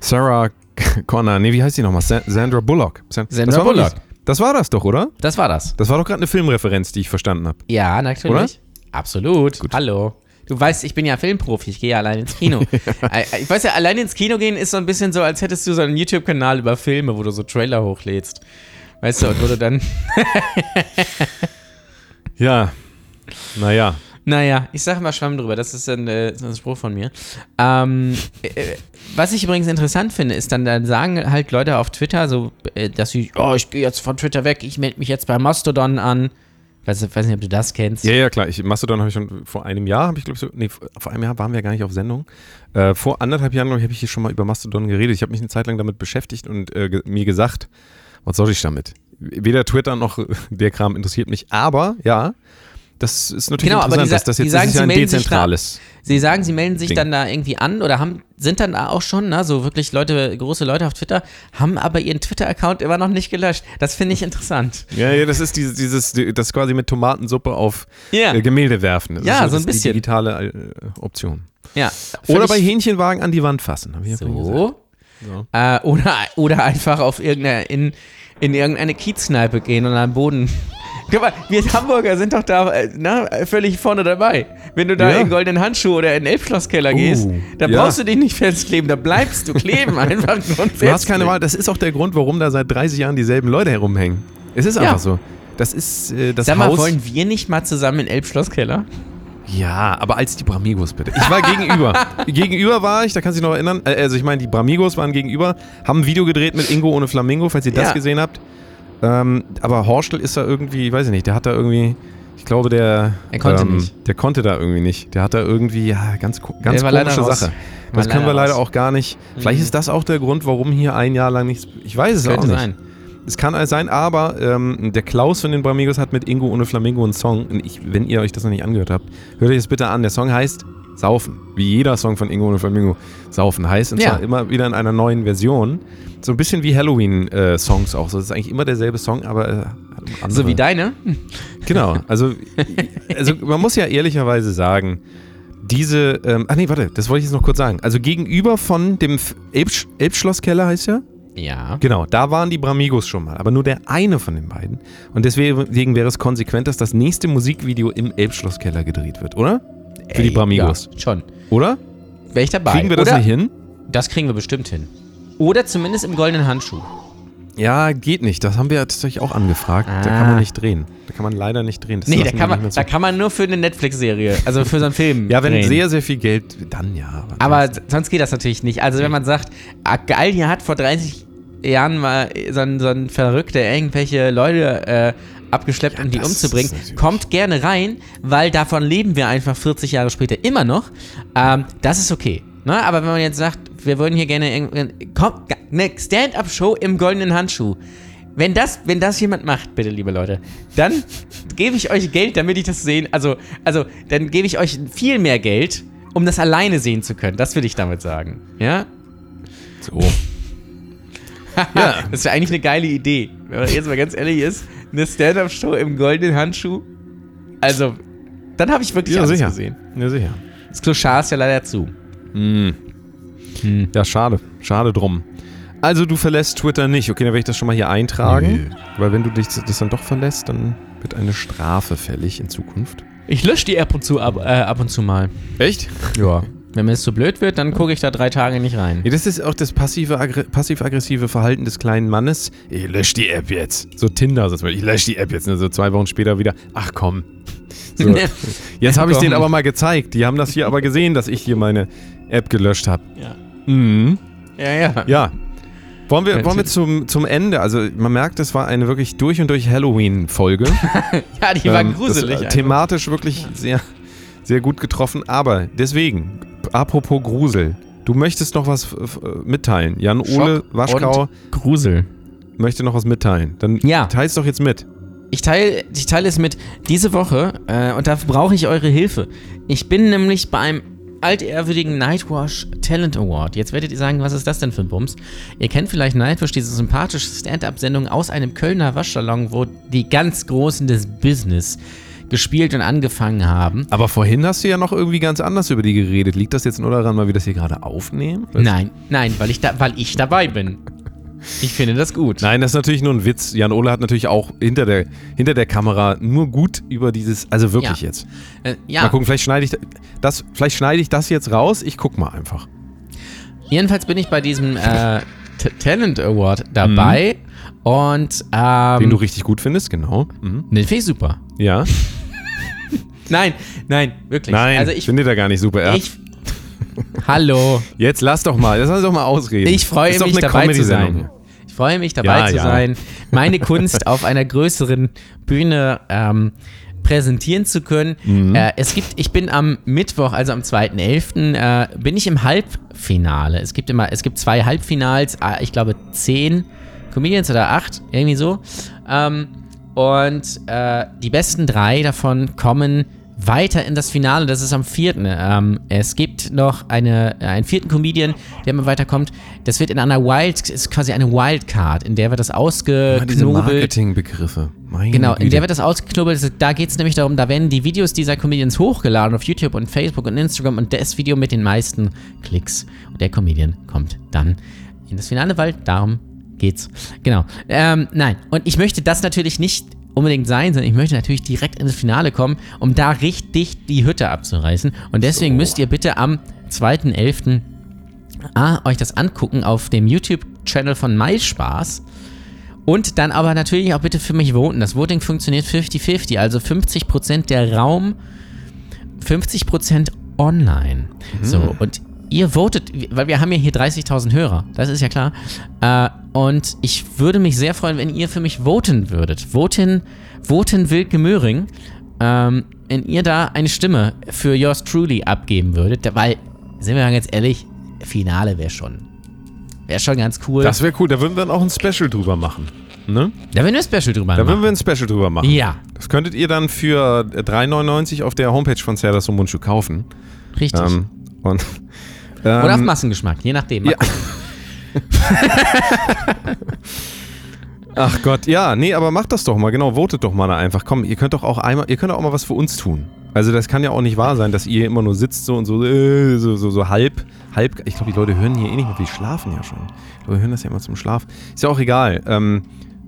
Sarah Connor, nee, wie heißt sie nochmal? Sa Sandra Bullock. Sa
Sandra
das
Bullock.
wirklich- Das war das doch, oder?
das war das.
Das war doch gerade eine Filmreferenz, die ich verstanden habe.
Ja, natürlich. Absolut. Hallo. Du weißt, ich bin ja Filmprofi, ich gehe ja allein ins Kino. Äh, ich weiß ja, allein ins Kino gehen ist so ein bisschen so, als hättest du so einen YouTube-Kanal über Filme, wo du so Trailer hochlädst. Weißt du, und wo du dann.
Ja. Naja.
Naja, ich sag mal Schwamm drüber, das ist ein, äh, ein Spruch von mir. Ähm, äh, was ich übrigens interessant finde, ist dann, dann sagen halt Leute auf Twitter so, äh, dass sie, oh, ich gehe jetzt von Twitter weg, ich melde mich jetzt bei Mastodon an. Weiß, weiß nicht, ob du das kennst.
Ja, ja, klar. Ich, Mastodon habe ich schon vor einem Jahr, habe ich glaube ich so, nee, vor einem Jahr waren wir ja gar nicht auf Sendung. Äh, vor anderthalb Jahren, glaube ich, habe ich hier schon mal über Mastodon geredet. Ich habe mich eine Zeit lang damit beschäftigt und äh, mir gesagt, was soll ich damit? Weder Twitter noch der Kram interessiert mich, aber ja, das ist natürlich
Genau,
interessant, dass das jetzt
sagen,
das ist ja ein dezentrales.
Sie sagen, sie melden sich
Ding.
dann da irgendwie an oder haben, sind dann da auch schon, ne, so wirklich Leute, große Leute auf Twitter, haben aber ihren Twitter-Account immer noch nicht gelöscht. Das finde ich interessant.
Ja, ja, das ist dieses, dieses das quasi mit Tomatensuppe auf
Ja.
äh, Gemälde werfen. Das
Ja,
ist
so ein bisschen.
Die digitale äh, Option.
Ja.
Oder bei Hähnchenwagen an die Wand fassen. ich ja.
Äh, oder, oder einfach auf irgendeine, in, in irgendeine Kiezkneipe gehen und am Boden. Guck mal, wir Hamburger sind doch da äh, na, völlig vorne dabei. Wenn du da
Ja.
in goldenen Handschuh oder in den Elbschlosskeller gehst, da
ja.
brauchst du dich nicht festkleben, da bleibst du kleben einfach
Du hast keine. Wahl. Das ist auch der Grund, warum da seit 30 Jahren dieselben Leute herumhängen. Es ist einfach so. Das ist äh, das
Sag mal,
Haus.
wollen wir nicht mal zusammen in Elbschlosskeller?
Ja, aber als die Bramigos bitte. Ich war gegenüber. gegenüber war ich, da kannst du dich noch erinnern. Äh, also ich meine, die Bramigos waren gegenüber, haben ein Video gedreht mit Ingo ohne Flamingo, falls ihr das
Ja.
gesehen habt. Ähm, aber Horstel ist da irgendwie, weiß ich nicht, der hat da irgendwie, ich glaube, der.
Er konnte
ähm,
nicht.
Der konnte da irgendwie nicht. Der hat da irgendwie, ja, ganz, ganz komische. Sache. Das können wir
leider raus.
auch gar nicht. Vielleicht
Mhm.
ist das auch der Grund, warum hier ein Jahr lang nichts. Ich weiß es auch
Könnte
nicht.
sein.
Es kann alles sein, aber ähm, der Klaus von den Bramigos hat mit Ingo ohne Flamingo einen Song. Und ich, wenn ihr euch das noch nicht angehört habt, hört euch das bitte an. Der Song heißt Saufen. Wie jeder Song von Ingo ohne Flamingo Saufen heißt. Und
Ja.
zwar immer wieder in einer neuen Version. So ein bisschen wie Halloween-Songs auch. So, das ist eigentlich immer derselbe Song, aber. Äh,
So wie deine?
Genau. Also, also man muss ja ehrlicherweise sagen, diese. Ähm, ach nee, warte, das wollte ich jetzt noch kurz sagen. Also gegenüber von dem Elbsch Elbschlosskeller heißt ja.
Ja.
Genau, da waren die Bramigos schon mal, aber nur der eine von den beiden. Und deswegen wäre es konsequent, dass das nächste Musikvideo im Elbschlosskeller gedreht wird, oder? Für die
Ey,
Bramigos.
Ja, schon.
Oder?
Wäre ich dabei.
Kriegen wir das
Oder,
nicht hin?
Das kriegen wir bestimmt hin. Oder zumindest im goldenen Handschuh.
Ja, geht nicht. Das haben wir tatsächlich auch angefragt. Da
Ah.
kann man nicht drehen. Da kann man leider nicht drehen. Das
Nee, da kann, man, da kann man nur für eine Netflix-Serie, also für so einen Film.
Ja, wenn
drehen.
sehr, sehr viel Geld, dann ja.
Aber
ansonsten-
sonst geht das natürlich nicht. Also wenn man sagt, ah, geil, hier hat vor 30 Jahren mal so ein, so ein Verrückter irgendwelche Leute äh, abgeschleppt,
Ja,
um die umzubringen, kommt gerne rein, weil davon leben wir einfach 40 Jahre später immer noch. Ähm, das ist okay. Ne? Aber wenn man jetzt sagt, wir würden hier gerne irgend- komm, eine Stand-up-Show im goldenen Handschuh. Wenn das, wenn das jemand macht, bitte, liebe Leute, dann gebe ich euch Geld, damit ich das sehen. Also, also, dann gebe ich euch viel mehr Geld, um das alleine sehen zu können. Das will ich damit sagen. Ja?
so. Ja.
Das wäre eigentlich eine geile Idee. Wenn man jetzt mal ganz ehrlich ist, eine Stand-Up-Show im goldenen Handschuh. Also, dann habe ich wirklich
Ja,
alles
sicher.
gesehen.
Ja, sicher.
Das Kloschar ist ja leider zu.
Hm. Ja, schade. Schade drum. Also du verlässt Twitter nicht. Okay, dann werde ich das schon mal hier eintragen. Weil wenn du dich das dann doch verlässt, dann wird eine Strafe fällig in Zukunft.
Ich lösche die ab und zu, ab, äh, ab und zu mal.
Echt?
Ja. Wenn mir das zu blöd wird, dann gucke ich da drei Tage nicht rein.
Ja, das ist auch das passiv-aggressive Verhalten des kleinen Mannes. Ich lösche die App jetzt. So Tinder, so ich lösche die App jetzt. Ne? So zwei Wochen später wieder. Ach komm. So. Jetzt habe ich denen aber mal gezeigt. Die haben das hier aber gesehen, dass ich hier meine App gelöscht habe.
Ja.
Mhm.
Ja, ja.
Ja. Wollen wir, wollen wir zum, zum Ende? Also man merkt, es war eine wirklich durch und durch Halloween-Folge.
Ja, die war
Ähm,
gruselig.
Das, äh, thematisch wirklich sehr, sehr gut getroffen. Aber deswegen, apropos Grusel, du möchtest noch was f- f- mitteilen. Jan-Ole
Schock
Waschkau
Grusel.
möchte noch was mitteilen. Dann
Ja.
teil's doch jetzt mit.
Ich teile ich teile es mit diese Woche äh, und dafür brauche ich eure Hilfe. Ich bin nämlich beim altehrwürdigen Nightwash Talent Award. Jetzt werdet ihr sagen, was ist das denn für ein Bums? Ihr kennt vielleicht Nightwash, diese sympathische Stand-up-Sendung aus einem Kölner Waschsalon, wo die ganz Großen des Business gespielt und angefangen haben.
Aber vorhin hast du ja noch irgendwie ganz anders über die geredet. Liegt das jetzt nur daran, weil wir das hier gerade aufnehmen?
Nein, nein, weil ich, da, weil ich dabei bin. Ich finde das gut.
Nein, das ist natürlich nur ein Witz. Jan Ole hat natürlich auch hinter der, hinter der Kamera nur gut über dieses, also wirklich
Ja.
jetzt.
Äh,
Mal
ja,
gucken, vielleicht schneide ich das, vielleicht schneide ich das jetzt raus. Ich guck mal einfach.
jedenfalls bin ich bei diesem äh, Talent Award dabei und ähm,
Den du richtig gut findest, genau. Mhm.
den finde ich super.
Ja.
Nein, nein, wirklich.
Nein,
also
ich finde da gar nicht super. Ja.
ich Hallo.
Jetzt lass doch mal, lass uns doch mal ausreden.
Ich freue mich dabei zu sein. Ich freue mich dabei
Ja,
zu
ja.
sein, meine Kunst auf einer größeren Bühne ähm, präsentieren zu können.
Mhm.
Äh, es gibt, ich bin am Mittwoch, also am 2.11., äh, bin ich im Halbfinale. Es gibt immer, es gibt zwei Halbfinals, ah, ich glaube zehn Comedians oder acht, irgendwie so. Ähm, und äh, die besten drei davon kommen weiter in das Finale. Das ist am 4. Ähm, es gibt noch eine, einen vierten Comedian, der immer weiterkommt. Das wird in einer Wild, ist quasi eine Wildcard, in der wird das
Ja, diese
ausgeknobelt.
Marketingbegriffe. Meine
Genau, in der wird das ausgeknobelt. Da geht es nämlich darum, da werden die Videos dieser Comedians hochgeladen auf YouTube und Facebook und Instagram und das Video mit den meisten Klicks. Und der Comedian kommt dann in das Finale, weil darum geht's. Genau. Ähm, nein, und ich möchte das natürlich nicht unbedingt sein, sondern ich möchte natürlich direkt ins Finale kommen, um da richtig die Hütte abzureißen. Und deswegen müsst ihr bitte am 2.11. A, euch das angucken auf dem YouTube-Channel von MySpaß. Und dann aber natürlich auch bitte für mich voten. Das Voting funktioniert 50-50, also 50% der Raum, 50% online. So, und ihr votet, weil wir haben ja hier 30.000 Hörer, das ist ja klar. Äh, und ich würde mich sehr freuen, wenn ihr für mich voten würdet. Voten, voten Wilke Möhring, ähm, wenn ihr da eine Stimme für yours truly abgeben würdet, weil, sind wir mal ganz ehrlich, Finale wäre schon, wäre schon ganz cool.
Das wäre cool, da würden wir dann auch ein Special drüber machen. Ne?
da werden wir ein Special drüber
Da würden
machen.
wir ein Special drüber machen.
Ja,
Das könntet ihr dann für 3,99 auf der Homepage von Serdas und Mundschuh kaufen.
richtig.
Ähm, und,
Oder auf
ähm,
Massengeschmack, je nachdem.
Ja. Ach Gott, ja, nee, aber macht das doch mal, genau, votet doch mal da einfach. Komm, ihr könnt doch auch einmal, ihr könnt auch mal was für uns tun. Also das kann ja auch nicht wahr sein, dass ihr immer nur sitzt so und so, äh, so, so, so halb, halb, ich glaube, die Leute hören hier eh nicht mehr, wir schlafen ja schon. Wir hören das ja immer zum Schlaf. Ist ja auch egal. Ähm,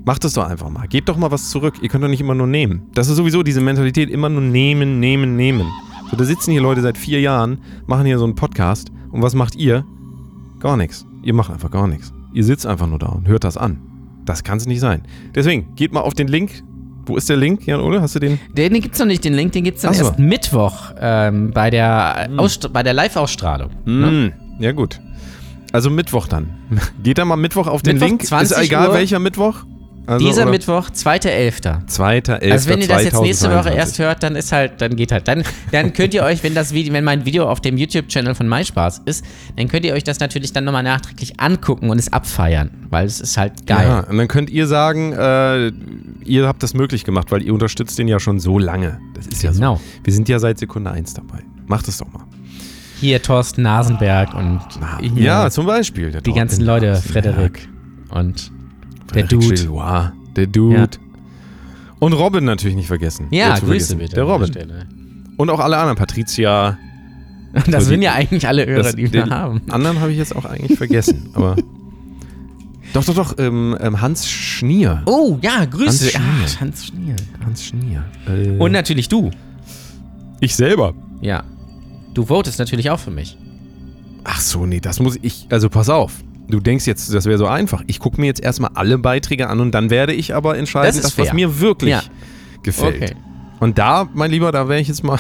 macht das doch einfach mal. Gebt doch mal was zurück. Ihr könnt doch nicht immer nur nehmen. Das ist sowieso diese Mentalität, immer nur nehmen, nehmen, nehmen. So, da sitzen hier Leute seit vier Jahren, machen hier so einen Podcast und was macht ihr? Gar nichts. Ihr macht einfach gar nichts. Ihr sitzt einfach nur da und hört das an. Das kann es nicht sein. Deswegen, geht mal auf den Link. Wo ist der Link, Jan Ole? Hast du den?
Den, den gibt's noch nicht, den Link, den gibt's dann
so.
erst Mittwoch ähm, bei der, Ausst- bei der Live-Ausstrahlung.
Hm, ja gut. Also Mittwoch dann. Geht da mal Mittwoch auf den
Mittwoch,
Link.
20
ist egal
Uhr.
welcher Mittwoch. Also,
Dieser
oder-
Mittwoch, 2.11.
Zweiter,
Also wenn ihr das jetzt nächste Woche
2022.
erst hört, dann ist halt, dann geht halt. Dann, dann könnt ihr euch, wenn das Video, wenn mein Video auf dem YouTube-Channel von MySpaß ist, dann könnt ihr euch das natürlich dann nochmal nachträglich angucken und es abfeiern, weil es ist halt geil.
Ja, und dann könnt ihr sagen, äh, ihr habt das möglich gemacht, weil ihr unterstützt den ja schon so lange. Das ist ja
Genau.
so. Wir sind ja seit Sekunde 1 dabei. Macht es doch mal.
Hier Thorsten Nasenberg und hier
Ja, zum Beispiel.
die ganzen Leute,
Nasenberg.
Frederik und der Dude.
Gillois, der Dude. Und Robin natürlich nicht vergessen.
Ja, Grüße
vergessen.
bitte.
Der Robin. Und auch alle anderen. Patricia.
Das
So,
sind
die-
ja eigentlich alle Hörer,
Das-
die wir
den
haben.
anderen habe ich jetzt auch eigentlich vergessen. aber. Doch, doch, doch. Ähm, ähm, Hans Schnier.
Oh, ja, Grüße.
Hans Schnier.
Ach, Hans Schnier.
Hans Schnier. Äh,
Und natürlich du.
ich selber.
Ja. Du votest natürlich auch für mich.
Ach so, nee, das muss ich. Also pass auf. Du denkst jetzt, das wäre so einfach. Ich gucke mir jetzt erstmal alle Beiträge an und dann werde ich aber entscheiden,
Das
das, was mir wirklich
Ja.
gefällt.
Okay.
Und da, mein Lieber, da wäre ich jetzt mal.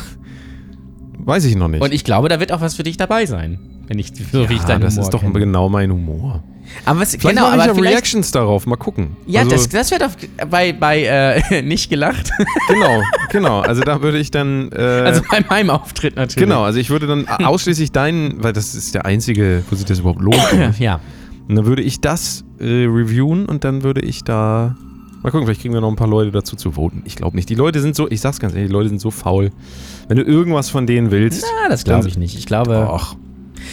Weiß ich noch nicht.
Und ich glaube, da wird auch was für dich dabei sein. Wenn ich, so wie ich
ja,
deinen
das
Humor
ist doch
kenne.
genau mein Humor.
Aber was,
Vielleicht
genau,
mache ich
aber
ja
vielleicht,
Reactions darauf. Mal gucken.
Ja,
also,
das, das wäre doch bei, bei äh, nicht gelacht.
Genau, genau. Also da würde ich dann. Äh,
Also bei meinem Auftritt natürlich.
genau, also ich würde dann ausschließlich deinen, weil das ist der einzige, wo sich das überhaupt lohnt.
Ja.
Und dann würde ich das äh, reviewen und dann würde ich da. Mal gucken, vielleicht kriegen wir noch ein paar Leute dazu zu voten. Ich glaube nicht. Die Leute sind so, ich sag's ganz ehrlich, die Leute sind so faul. Wenn du irgendwas von denen willst.
Na, das glaube ich nicht. Ich glaube,
Och.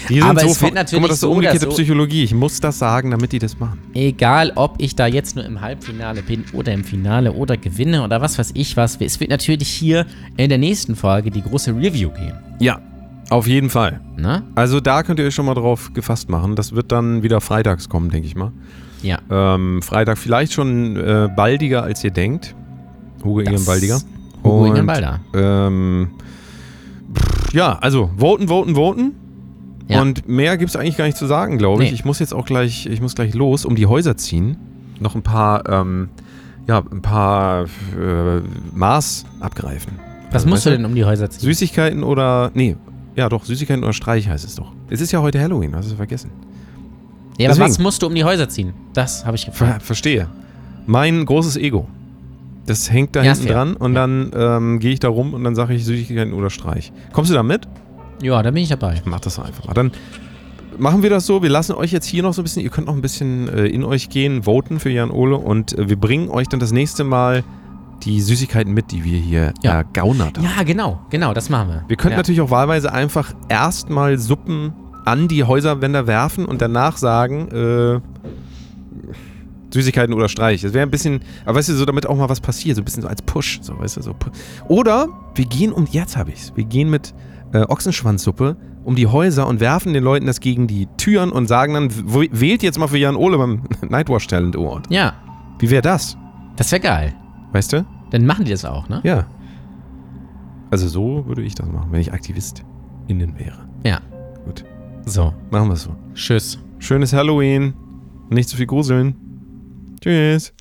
Die sind
Aber
so
es wird natürlich
Guck mal, das ist so umgekehrte
so-
Psychologie. Ich muss das sagen, damit die das machen.
egal ob ich da jetzt nur im Halbfinale bin oder im Finale oder gewinne oder was weiß ich was, es wird natürlich hier in der nächsten Folge die große Review geben.
Ja, auf jeden Fall.
Ne?
Also da könnt ihr euch schon mal drauf gefasst machen. Das wird dann wieder freitags kommen, denke ich mal.
Ja.
Ähm, Freitag vielleicht schon äh, baldiger, als ihr denkt. Hugo Egan Baldiger.
Hugo Egan Balder.
Ähm, pff, ja, also voten, voten, voten.
Ja.
Und mehr gibt es eigentlich gar nicht zu sagen, glaube ich.
Nee.
Ich muss jetzt auch gleich, ich muss gleich los, um die Häuser ziehen. Noch ein paar, ähm, ja, ein paar äh, Maß abgreifen.
Was
Also,
musst
weißt
du denn um die Häuser ziehen?
Süßigkeiten oder, nee, ja doch, Süßigkeiten oder Streich heißt es doch. Es ist ja heute Halloween, hast du vergessen.
Ja, aber
Deswegen.
was musst du um die Häuser ziehen? Das habe ich
Ver
gefragt.
verstehe. Mein großes Ego. Das hängt da
Ja,
hinten dran und
Ja.
dann ähm, gehe ich da rum und dann sage ich Süßigkeiten oder Streich. Kommst du da mit?
Ja, da bin ich dabei.
Mach das einfach mal. Dann machen wir das so. Wir lassen euch jetzt hier noch so ein bisschen, ihr könnt noch ein bisschen äh, in euch gehen, voten für Jan Ole und äh, wir bringen euch dann das nächste Mal die Süßigkeiten mit, die wir hier
Ja.
ergaunert haben.
Ja, genau, genau, das machen wir.
Wir könnten
ja.
natürlich auch wahlweise einfach erstmal Suppen an die Häuserwände werfen und danach sagen, äh, Süßigkeiten oder Streich. Das wäre ein bisschen, aber weißt du, so damit auch mal was passiert, so ein bisschen so als Push, so weißt du, so. Oder wir gehen um, jetzt habe ich's, wir gehen mit äh, Ochsenschwanzsuppe um die Häuser und werfen den Leuten das gegen die Türen und sagen dann, wählt jetzt mal für Jan Ole beim Nightwatch Talent Award.
Ja,
Wie wäre das?
das wäre geil.
Weißt du?
Dann machen die das auch, ne?
Ja. Also so würde ich das machen, wenn ich Aktivist innen wäre.
Ja.
Gut.
So,
Machen wir es so.
tschüss.
Schönes Halloween. Nicht zu viel gruseln. Tschüss.